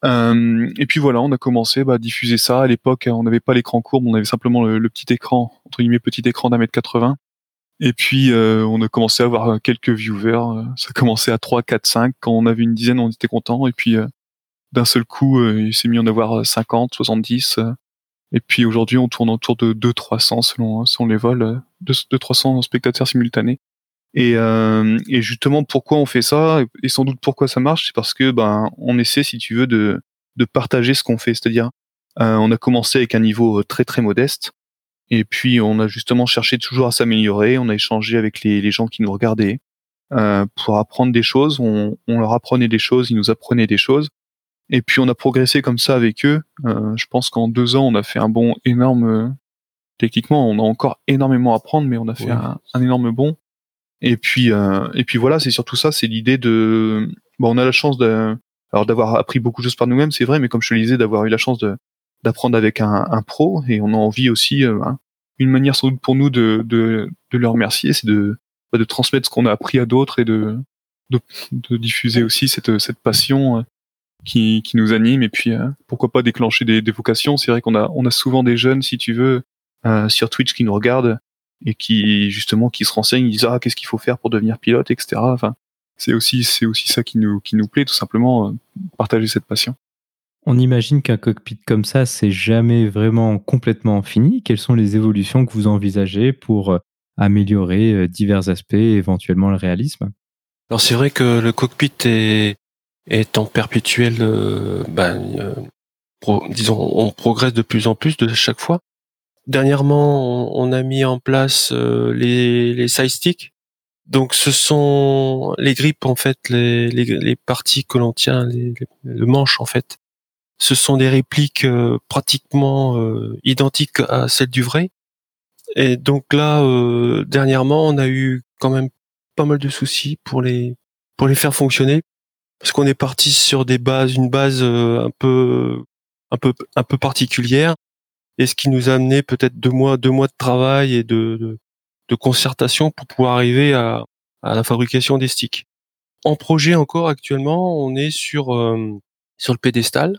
Euh, et puis voilà, on a commencé bah, à diffuser ça. À l'époque, on n'avait pas l'écran courbe, on avait simplement le, le, petit écran, entre guillemets petit écran d'un mètre 80. Et puis, euh, on a commencé à avoir quelques viewers. Ça a commencé à 3, 4, 5. Quand on avait une dizaine, on était content. Et puis, euh, d'un seul coup, euh, il s'est mis en avoir 50, 70. et puis, aujourd'hui, on tourne autour de 2, 300 selon, selon les vols, 2, 300 spectateurs simultanés. Et, et, justement, pourquoi on fait ça? Et sans doute pourquoi ça marche, c'est parce que ben on essaie, si tu veux, de, de partager ce qu'on fait. C'est-à-dire, on a commencé avec un niveau très très modeste. Et puis on a justement cherché toujours à s'améliorer. On a échangé avec les, les gens qui nous regardaient euh, pour apprendre des choses. On, on, leur apprenait des choses, ils nous apprenaient des choses. Et puis on a progressé comme ça avec eux. Euh, je pense qu'en deux ans, on a fait un bond énorme. Techniquement, on a encore énormément à apprendre, mais on a fait un, un, énorme bond. Et puis, euh, et puis voilà, c'est surtout ça, c'est l'idée de. Bon, on a la chance de, alors d'avoir appris beaucoup de choses par nous-mêmes, c'est vrai, mais comme je te le disais, d'avoir eu la chance de, d'apprendre avec un, pro et on a envie aussi euh, une manière sans doute pour nous de, de, de le remercier c'est de bah, de transmettre ce qu'on a appris à d'autres et de, de, diffuser aussi cette cette passion euh, qui, qui nous anime. Et puis euh, pourquoi pas déclencher des, des vocations. C'est vrai qu'on a on a souvent des jeunes si tu veux sur Twitch qui nous regardent et qui justement qui se renseignent ils disent ah qu'est-ce qu'il faut faire pour devenir pilote etc enfin c'est aussi c'est aussi ça qui nous qui nous plaît tout simplement partager cette passion on imagine qu'un cockpit comme ça, c'est jamais vraiment complètement fini. Quelles sont les évolutions que vous envisagez pour euh, améliorer euh, divers aspects, éventuellement le réalisme? Alors c'est vrai que le cockpit est, en perpétuel, euh, ben, disons, on progresse de plus en plus de chaque fois. Dernièrement, on, a mis en place les, les side sticks. Donc ce sont les grippes en fait, les, les, parties que l'on tient, le manche en fait, ce sont des répliques euh, pratiquement euh, identiques à celles du vrai. Et donc là, euh, dernièrement, on a eu quand même pas mal de soucis pour les pour les faire fonctionner, parce qu'on est parti sur des bases, une base un peu un peu un peu particulière, et ce qui nous a amené peut-être deux mois deux mois de travail et de, de, concertation pour pouvoir arriver à, à la fabrication des sticks. En projet encore actuellement, on est sur sur le pédestal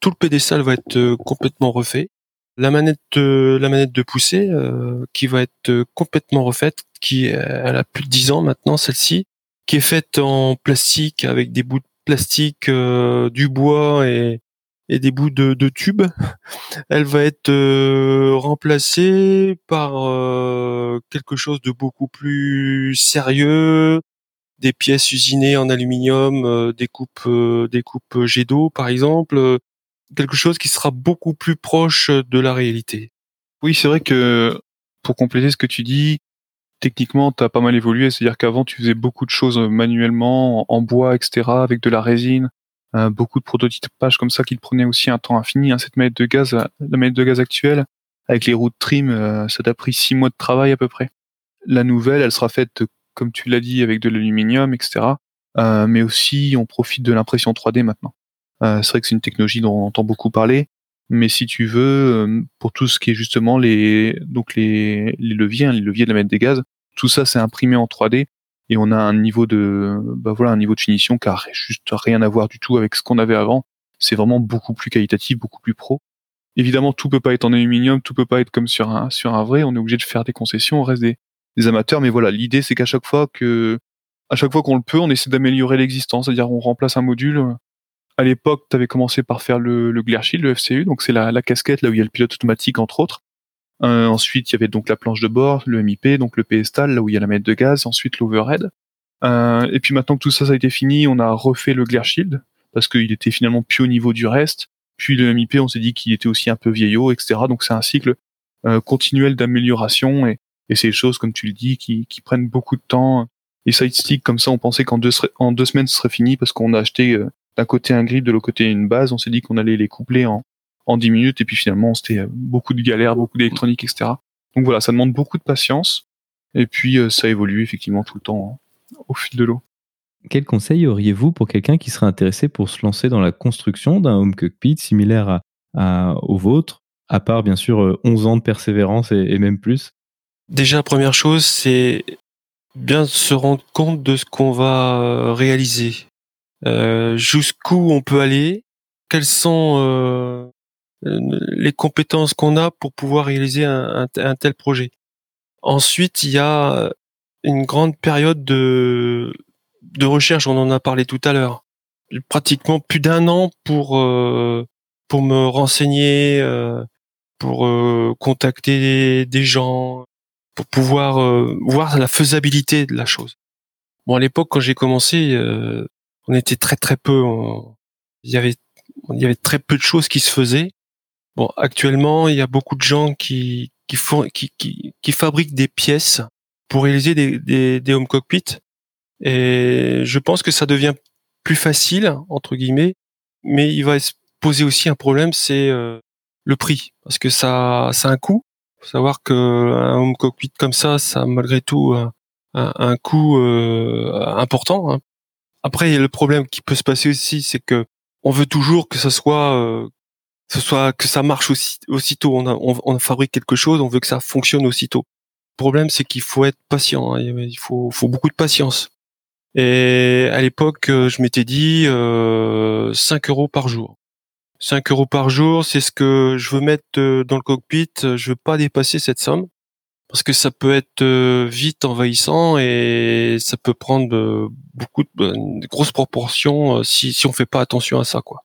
tout le pédestal va être euh, complètement refait. La manette, de, la manette de poussée euh, qui va être euh, complètement refaite, qui elle a plus de 10 ans maintenant celle-ci, qui est faite en plastique avec des bouts de plastique, du bois et, et des bouts de, de tubes. Elle va être remplacée par quelque chose de beaucoup plus sérieux, des pièces usinées en aluminium, des coupes, des coupes jet d'eau par exemple, quelque chose qui sera beaucoup plus proche de la réalité. Oui, c'est vrai que pour compléter ce que tu dis, techniquement, tu as pas mal évolué. C'est-à-dire qu'avant, tu faisais beaucoup de choses manuellement, en, bois, etc., avec de la résine, euh, beaucoup de prototypage comme ça qui te prenait aussi un temps infini. Hein, cette manette de gaz, la manette de gaz actuelle, avec les roues de trim, euh, ça t'a pris six mois de travail à peu près. La nouvelle, elle sera faite, comme tu l'as dit, avec de l'aluminium, etc. Euh, mais aussi, on profite de l'impression 3D maintenant. C'est vrai que c'est une technologie dont on entend beaucoup parler. Mais si tu veux, pour tout ce qui est justement les donc les, les leviers, hein, les leviers de la manette de gaz, tout ça c'est imprimé en 3D et on a un niveau de bah voilà un niveau de finition qui a juste rien à voir du tout avec ce qu'on avait avant. C'est vraiment beaucoup plus qualitatif, beaucoup plus pro. Évidemment, tout peut pas être en aluminium, tout peut pas être comme sur un sur un vrai. On est obligé de faire des concessions, on reste des, des amateurs. Mais voilà, l'idée c'est qu'à chaque fois que à chaque fois qu'on le peut, on essaie d'améliorer l'existence, c'est-à-dire on remplace un module. À l'époque, tu avais commencé par faire le, le Glare Shield, le FCU, donc c'est la, la casquette là où il y a le pilote automatique entre autres. Euh, ensuite, il y avait donc la planche de bord, le MIP, donc le pédestal, là où il y a la manette de gaz, ensuite l'overhead. Euh, et puis maintenant que tout ça, ça a été fini, on a refait le Glare Shield, parce qu'il était finalement plus au niveau du reste. Puis le MIP, on s'est dit qu'il était aussi un peu vieillot, etc. Donc c'est un cycle euh, continuel d'amélioration, et, et c'est des choses, comme tu le dis, qui, qui prennent beaucoup de temps. Les side sticks, comme ça, on pensait qu'en deux, en deux semaines, ce serait fini, parce qu'on a acheté euh, d'un côté un grip, de l'autre côté une base. On s'est dit qu'on allait les coupler en, en 10 minutes et puis finalement c'était euh, beaucoup de galères, beaucoup d'électronique, etc. Donc voilà, ça demande beaucoup de patience et puis euh, ça évolue effectivement tout le temps hein, au fil de l'eau. Quel conseil auriez-vous pour quelqu'un qui serait intéressé pour se lancer dans la construction d'un home cockpit similaire à, au vôtre, à part bien sûr 11 euh, ans de persévérance et, même plus? Déjà, première chose, c'est bien se rendre compte de ce qu'on va réaliser, euh, jusqu'où on peut aller, quels sont les compétences qu'on a pour pouvoir réaliser un, tel projet? Ensuite, il y a une grande période de, de recherche, on en a parlé tout à l'heure. Pratiquement plus d'un an pour, euh, pour me renseigner, euh, pour euh, contacter des gens, pour pouvoir voir la faisabilité de la chose. Bon, à l'époque, quand j'ai commencé, on était très très peu. il y avait il y avait très peu de choses qui se faisaient. Bon, actuellement, il y a beaucoup de gens qui qui font qui qui, fabriquent des pièces pour réaliser des, des, des home cockpits et je pense que ça devient plus facile entre guillemets, mais il va se poser aussi un problème, c'est euh, le prix parce que ça ça a un coût. Faut savoir que un home cockpit comme ça, ça a malgré tout un, un, coût euh, important. Hein. Après, le problème qui peut se passer aussi, c'est que on veut toujours que ça soit euh, ce soit que ça marche aussi, aussitôt. On, on, fabrique quelque chose, on veut que ça fonctionne aussitôt. Le problème, c'est qu'il faut être patient. Hein. Il faut, faut beaucoup de patience. Et à l'époque, euh, je m'étais dit euh, 5 euros par jour. 5 euros par jour, c'est ce que je veux mettre euh, dans le cockpit. Je veux pas dépasser cette somme parce que ça peut être euh, vite envahissant et ça peut prendre beaucoup de, grosses proportions si si on fait pas attention à ça, quoi.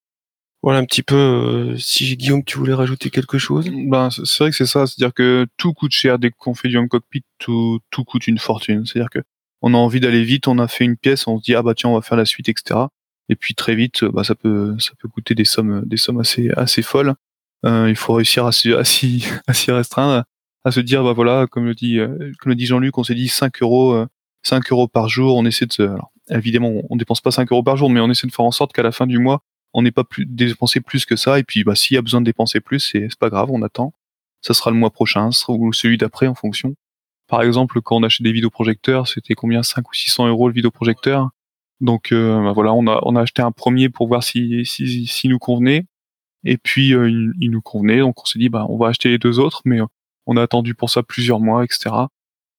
Voilà un petit peu. Euh, si Guillaume, tu voulais rajouter quelque chose? Ben c'est vrai que c'est ça, c'est-à-dire que tout coûte cher dès qu'on fait du home cockpit, tout tout coûte une fortune. C'est-à-dire que on a envie d'aller vite, on a fait une pièce, on se dit ah bah tiens on va faire la suite, etc. Et puis très vite, bah ça peut ça peut coûter des sommes des sommes assez assez folles. Euh, il faut réussir à s'y à s'y restreindre, à se dire bah voilà comme le dit euh, comme le dit Jean-Luc, on s'est dit 5 euros 5 euros par jour, on essaie de alors, évidemment on dépense pas 5 euros par jour, mais on essaie de faire en sorte qu'à la fin du mois on n'est pas plus dépensé plus que ça. Et puis, bah, s'il y a besoin de dépenser plus, c'est pas grave, on attend. Ça sera le mois prochain, ou celui d'après en fonction. Par exemple, quand on achète des vidéoprojecteurs, c'était combien? 5 ou 600 euros le vidéoprojecteur. Donc euh, bah, voilà, on a, on a acheté un premier pour voir si, si, si nous convenait. Et puis euh, il, nous convenait, donc on s'est dit bah on va acheter les deux autres, mais euh, on a attendu pour ça plusieurs mois, etc.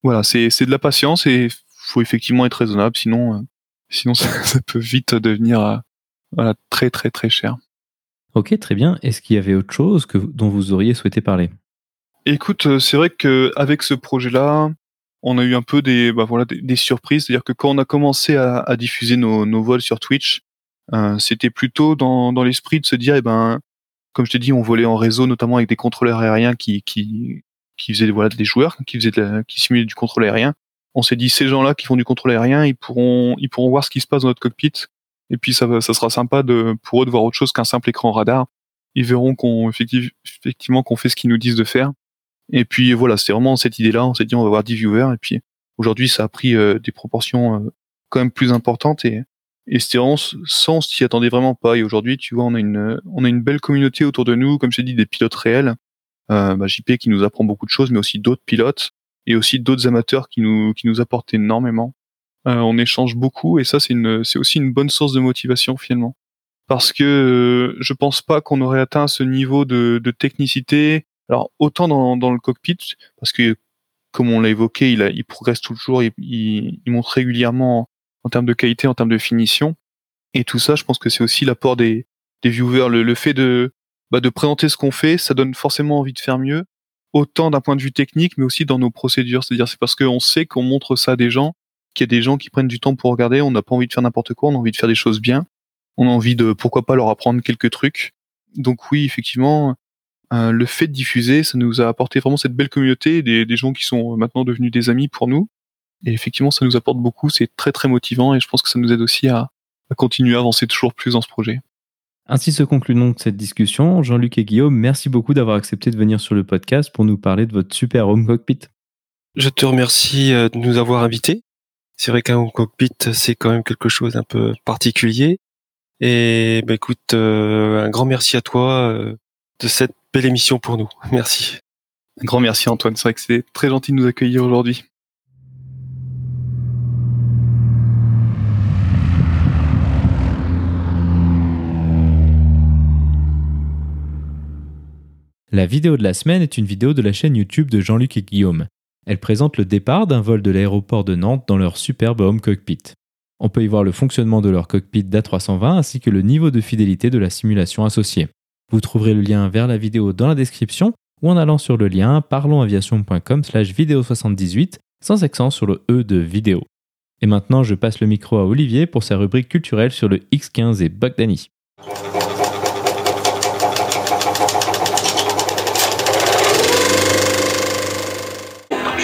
Voilà, c'est de la patience et faut effectivement être raisonnable, sinon sinon ça, peut vite devenir voilà, très très très cher. Ok, très bien. Est-ce qu'il y avait autre chose que, dont vous auriez souhaité parler? Écoute, euh, c'est vrai qu'avec ce projet-là, on a eu un peu des, bah voilà, des, surprises. C'est-à-dire que quand on a commencé à, à diffuser nos, nos, vols sur Twitch, euh, c'était plutôt dans, dans l'esprit de se dire, eh ben, comme je t'ai dit, on volait en réseau, notamment avec des contrôleurs aériens qui, qui, qui faisaient voilà, des joueurs, qui, faisaient qui simulaient du contrôle aérien. On s'est dit, ces gens-là qui font du contrôle aérien, ils pourront, ils pourront voir ce qui se passe dans notre cockpit et puis ça, ça sera sympa de, pour eux de voir autre chose qu'un simple écran radar. Ils verront qu'on effectivement qu'on fait ce qu'ils nous disent de faire. Et puis voilà, c'est vraiment cette idée-là. On s'est dit on va avoir 10 viewers et puis Aujourd'hui, ça a pris des proportions quand même plus importantes et, et c'était vraiment sans s'y attendait vraiment pas. Et aujourd'hui, tu vois, on a une on a une belle communauté autour de nous, comme je t'ai dit, des pilotes réels. Euh, bah, JP qui nous apprend beaucoup de choses, mais aussi d'autres pilotes et aussi d'autres amateurs qui nous qui nous apportent énormément. Euh, on échange beaucoup et ça c'est une c'est aussi une bonne source de motivation finalement parce que euh, je pense pas qu'on aurait atteint ce niveau de, de technicité. Alors autant dans, dans le cockpit parce que comme on l'a évoqué, il, a, il progresse toujours, il, il, il monte régulièrement en termes de qualité, en termes de finition. Et tout ça, je pense que c'est aussi l'apport des, des viewers, le, le fait de, bah, de présenter ce qu'on fait, ça donne forcément envie de faire mieux, autant d'un point de vue technique, mais aussi dans nos procédures. C'est-à-dire, c'est parce qu'on sait qu'on montre ça à des gens, qu'il y a des gens qui prennent du temps pour regarder, on n'a pas envie de faire n'importe quoi, on a envie de faire des choses bien, on a envie de, pourquoi pas, leur apprendre quelques trucs. Donc oui, effectivement, euh, le fait de diffuser, ça nous a apporté vraiment cette belle communauté, des, des gens qui sont maintenant devenus des amis pour nous, et effectivement, ça nous apporte beaucoup, c'est très très motivant et je pense que ça nous aide aussi à, continuer à avancer toujours plus dans ce projet. Ainsi se conclut donc cette discussion. Jean-Luc et Guillaume, merci beaucoup d'avoir accepté de venir sur le podcast pour nous parler de votre super home cockpit. Je te remercie euh, de nous avoir invités. C'est vrai qu'un home cockpit, c'est quand même quelque chose d'un peu particulier. Et bah, écoute, euh, un grand merci à toi euh, de cette belle émission pour nous. Merci. Un grand merci Antoine, c'est vrai que c'est très gentil de nous accueillir aujourd'hui. La vidéo de la semaine est une vidéo de la chaîne YouTube de Jean-Luc et Guillaume. Elle présente le départ d'un vol de l'aéroport de Nantes dans leur superbe home cockpit. On peut y voir le fonctionnement de leur cockpit d'A320 ainsi que le niveau de fidélité de la simulation associée. Vous trouverez le lien vers la vidéo dans la description ou en allant sur le lien parlonsaviation.com slash vidéo 78 sans accent sur le E de vidéo. Et maintenant, je passe le micro à Olivier pour sa rubrique culturelle sur le X15 et Bogdani.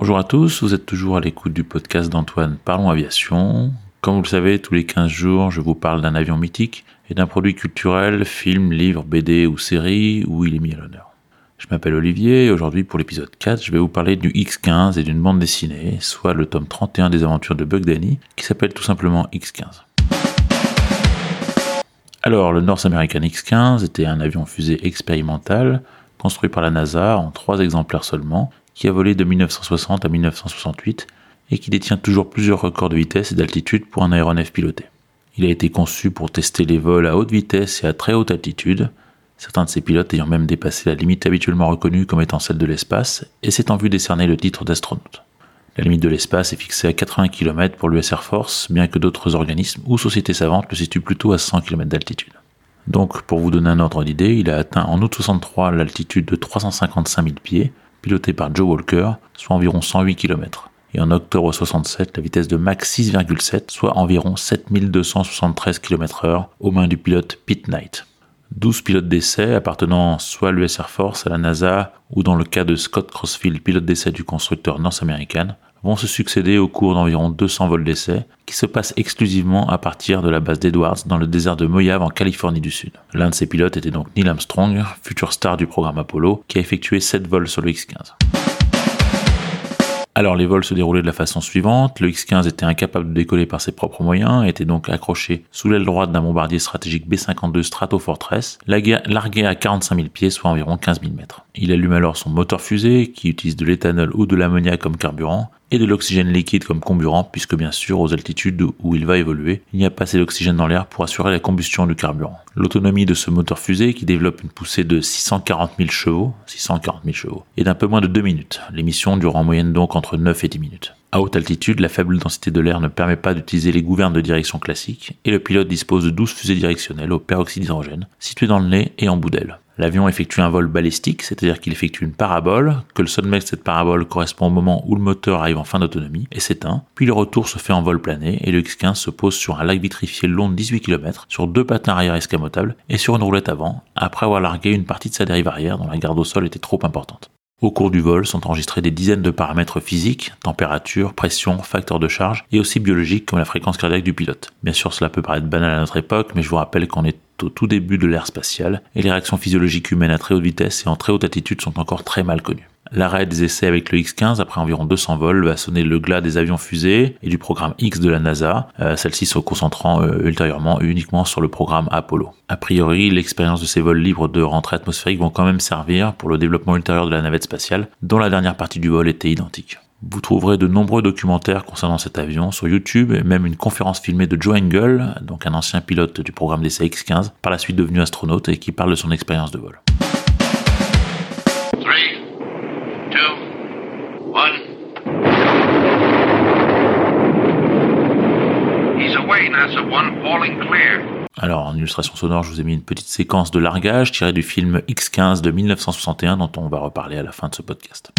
Bonjour à tous, vous êtes toujours à l'écoute du podcast d'Antoine Parlons Aviation. Comme vous le savez, tous les 15 jours, je vous parle d'un avion mythique et d'un produit culturel, film, livre, BD ou série où il est mis à l'honneur. Je m'appelle Olivier et aujourd'hui pour l'épisode 4, je vais vous parler du X15 et d'une bande dessinée, soit le tome 31 des aventures de Bug Danny, qui s'appelle tout simplement X15. Alors, le North American X-15 était un avion fusée expérimental construit par la NASA en trois exemplaires seulement qui a volé de 1960 à 1968 et qui détient toujours plusieurs records de vitesse et d'altitude pour un aéronef piloté. Il a été conçu pour tester les vols à haute vitesse et à très haute altitude, certains de ses pilotes ayant même dépassé la limite habituellement reconnue comme étant celle de l'espace et s'étant vu décerner le titre d'astronaute. La limite de l'espace est fixée à 80 km pour l'US Air Force, bien que d'autres organismes ou sociétés savantes le situent plutôt à 100 km d'altitude. Donc, pour vous donner un ordre d'idée, il a atteint en août 63 l'altitude de 355 000 pieds, piloté par Joe Walker, soit environ 108 km. Et en octobre 67, la vitesse de Mach 6,7, soit environ 7273 km/h, aux mains du pilote Pete Knight. 12 pilotes d'essai appartenant soit à l'US Air Force, à la NASA, ou dans le cas de Scott Crossfield, pilote d'essai du constructeur North American, vont se succéder au cours d'environ 200 vols d'essai, qui se passent exclusivement à partir de la base d'Edwards dans le désert de Mojave en Californie du Sud. L'un de ces pilotes était donc Neil Armstrong, futur star du programme Apollo, qui a effectué 7 vols sur le X-15. Alors les vols se déroulaient de la façon suivante, le X-15 était incapable de décoller par ses propres moyens, était donc accroché sous l'aile droite d'un bombardier stratégique B-52 Stratofortress, largué à 45 000 pieds, soit environ 15 000 mètres. Il allume alors son moteur fusée, qui utilise de l'éthanol ou de l'ammoniac comme carburant, et de l'oxygène liquide comme comburant, puisque bien sûr, aux altitudes où il va évoluer, il n'y a pas assez d'oxygène dans l'air pour assurer la combustion du carburant. L'autonomie de ce moteur fusée, qui développe une poussée de 640 000 chevaux, 640 000 chevaux, est d'un peu moins de 2 minutes. L'émission dure en moyenne donc entre 9 et 10 minutes. À haute altitude, la faible densité de l'air ne permet pas d'utiliser les gouvernes de direction classiques, et le pilote dispose de 12 fusées directionnelles au peroxyde d'hydrogène, situées dans le nez et en bout d'aile. L'avion effectue un vol balistique, c'est-à-dire qu'il effectue une parabole, que le sommet de cette parabole correspond au moment où le moteur arrive en fin d'autonomie et s'éteint, puis le retour se fait en vol plané et le X-15 se pose sur un lac vitrifié long de 18 km, sur deux patins arrière escamotables et sur une roulette avant, après avoir largué une partie de sa dérive arrière dont la garde au sol était trop importante. Au cours du vol sont enregistrés des dizaines de paramètres physiques, température, pression, facteurs de charge, et aussi biologiques comme la fréquence cardiaque du pilote. Bien sûr, cela peut paraître banal à notre époque, mais je vous rappelle qu'on est au tout début de l'ère spatiale, et les réactions physiologiques humaines à très haute vitesse et en très haute altitude sont encore très mal connues. L'arrêt des essais avec le X-15 après environ 200 vols va sonner le glas des avions fusées et du programme X de la NASA, euh, celle-ci se concentrant euh, ultérieurement uniquement sur le programme Apollo. A priori, l'expérience de ces vols libres de rentrée atmosphérique vont quand même servir pour le développement ultérieur de la navette spatiale, dont la dernière partie du vol était identique. Vous trouverez de nombreux documentaires concernant cet avion sur YouTube et même une conférence filmée de Joe Engel, donc un ancien pilote du programme d'essai X-15, par la suite devenu astronaute et qui parle de son expérience de vol. Alors, en illustration sonore, je vous ai mis une petite séquence de largage tirée du film X-15 de 1961 dont on va reparler à la fin de ce podcast.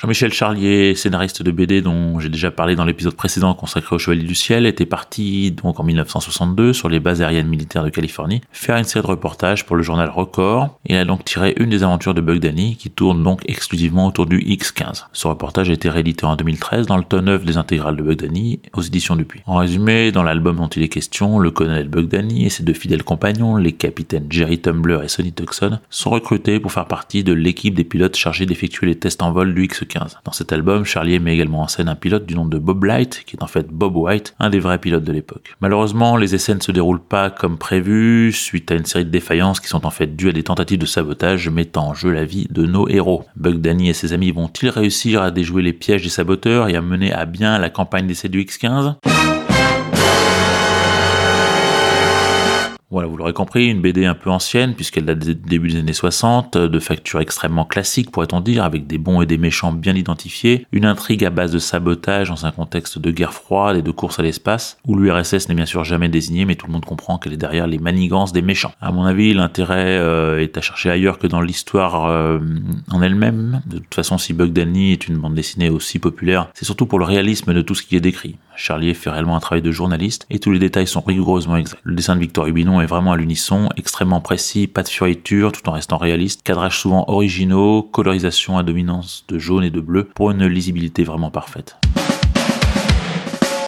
Jean-Michel Charlier, scénariste de BD dont j'ai déjà parlé dans l'épisode précédent consacré au Chevalier du Ciel, était parti donc en 1962 sur les bases aériennes militaires de Californie faire une série de reportages pour le journal Record. Il a donc tiré une des aventures de Bug Danny qui tourne donc exclusivement autour du X-15. Ce reportage a été réédité en 2013 dans le tome 9 des intégrales de Bug Danny aux éditions Dupuis. En résumé, dans l'album dont il est question, le colonel Bug Danny et ses deux fidèles compagnons, les capitaines Jerry Tumbler et Sonny Tucson, sont recrutés pour faire partie de l'équipe des pilotes chargés d'effectuer les tests en vol du X-15. Dans cet album, Charlier met également en scène un pilote du nom de Bob Light, qui est en fait Bob White, un des vrais pilotes de l'époque. Malheureusement, les essais ne se déroulent pas comme prévu, suite à une série de défaillances qui sont en fait dues à des tentatives de sabotage mettant en jeu la vie de nos héros. Bug Danny et ses amis vont-ils réussir à déjouer les pièges des saboteurs et à mener à bien la campagne d'essai du X-15 Voilà, vous l'aurez compris, une BD un peu ancienne, puisqu'elle date des débuts des années 60, de facture extrêmement classique, pourrait-on dire, avec des bons et des méchants bien identifiés, une intrigue à base de sabotage dans un contexte de guerre froide et de course à l'espace, où l'URSS n'est bien sûr jamais désignée, mais tout le monde comprend qu'elle est derrière les manigances des méchants. À mon avis, l'intérêt euh, est à chercher ailleurs que dans l'histoire euh, en elle-même. De toute façon, si Bug Danny est une bande dessinée aussi populaire, c'est surtout pour le réalisme de tout ce qui est décrit. Charlier fait réellement un travail de journaliste et tous les détails sont rigoureusement exacts. Le dessin de Victor Hubinon est vraiment à l'unisson, extrêmement précis, pas de fioriture tout en restant réaliste, cadrage souvent originaux, colorisation à dominance de jaune et de bleu pour une lisibilité vraiment parfaite.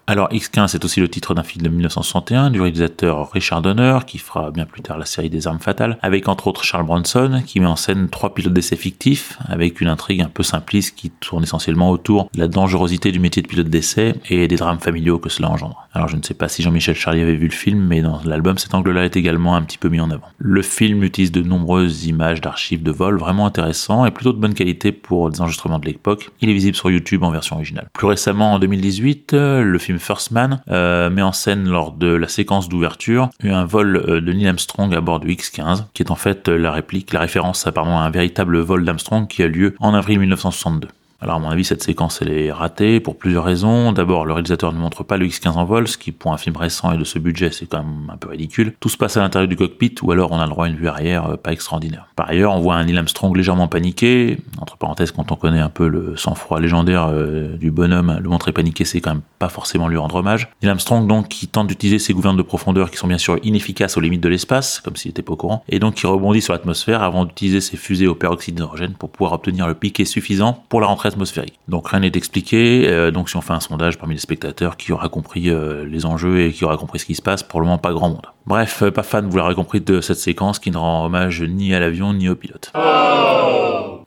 Alors X-15 c'est aussi le titre d'un film de 1961 du réalisateur Richard Donner qui fera bien plus tard la série des armes fatales avec entre autres Charles Bronson qui met en scène trois pilotes d'essai fictifs avec une intrigue un peu simpliste qui tourne essentiellement autour de la dangerosité du métier de pilote d'essai et des drames familiaux que cela engendre. Alors je ne sais pas si Jean-Michel Charlier avait vu le film mais dans l'album cet angle-là est également un petit peu mis en avant. Le film utilise de nombreuses images d'archives de vol vraiment intéressants et plutôt de bonne qualité pour des enregistrements de l'époque. Il est visible sur YouTube en version originale. Plus récemment en 2018 le film Man euh, met en scène lors de la séquence d'ouverture un vol euh, de Neil Armstrong à bord du X-15, qui est en fait euh, la réplique, la référence à, pardon, à un véritable vol d'Armstrong qui a lieu en avril 1962. Alors à mon avis, cette séquence elle est ratée pour plusieurs raisons. D'abord, le réalisateur ne montre pas le X-15 en vol, ce qui pour un film récent et de ce budget, c'est quand même un peu ridicule. Tout se passe à l'intérieur du cockpit, ou alors on a le droit à une vue arrière euh, pas extraordinaire. Par ailleurs, on voit un Neil Armstrong légèrement paniqué. Entre parenthèses, quand on connaît un peu le sang-froid légendaire euh, du bonhomme, le montrer paniqué, c'est quand même pas forcément lui rendre hommage. Neil Armstrong donc qui tente d'utiliser ses gouvernes de profondeur qui sont bien sûr inefficaces aux limites de l'espace, comme s'il n'était pas au courant, et donc qui rebondit sur l'atmosphère avant d'utiliser ses fusées au peroxyde d'hydrogène pour pouvoir obtenir le piqué suffisant pour la rentrée atmosphérique. Donc rien n'est expliqué. Euh, donc si on fait un sondage parmi les spectateurs qui aura compris euh, les enjeux et qui aura compris ce qui se passe, pour le moment pas grand monde. Bref, euh, pas fan, vous l'aurez compris, de cette séquence qui ne rend hommage ni à l'avion ni au pilote.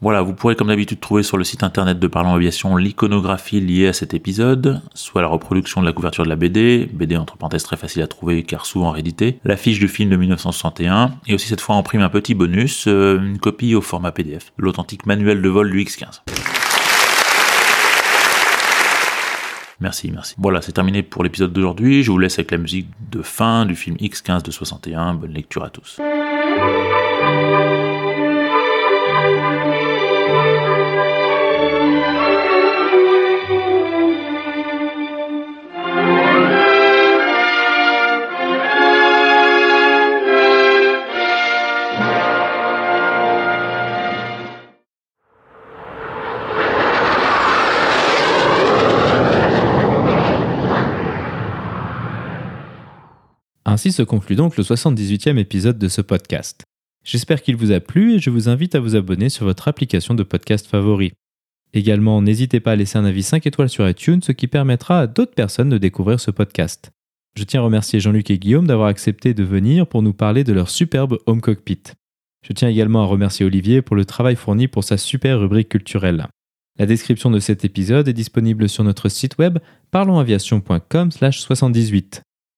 Voilà, vous pourrez comme d'habitude trouver sur le site internet de Parlons Aviation l'iconographie liée à cet épisode, soit la reproduction de la couverture de la BD, BD entre parenthèses très facile à trouver car souvent réédité, l'affiche du film de 1961, et aussi cette fois en prime un petit bonus, une copie au format PDF, l'authentique manuel de vol du X15. Merci, merci. Voilà, c'est terminé pour l'épisode d'aujourd'hui. Je vous laisse avec la musique de fin du film X15 de 61. Bonne lecture à tous. Ainsi se conclut donc le 78e épisode de ce podcast. J'espère qu'il vous a plu et je vous invite à vous abonner sur votre application de podcast favori. Également, n'hésitez pas à laisser un avis 5 étoiles sur iTunes, ce qui permettra à d'autres personnes de découvrir ce podcast. Je tiens à remercier Jean-Luc et Guillaume d'avoir accepté de venir pour nous parler de leur superbe home cockpit. Je tiens également à remercier Olivier pour le travail fourni pour sa super rubrique culturelle. La description de cet épisode est disponible sur notre site web parlonsaviation.com/78.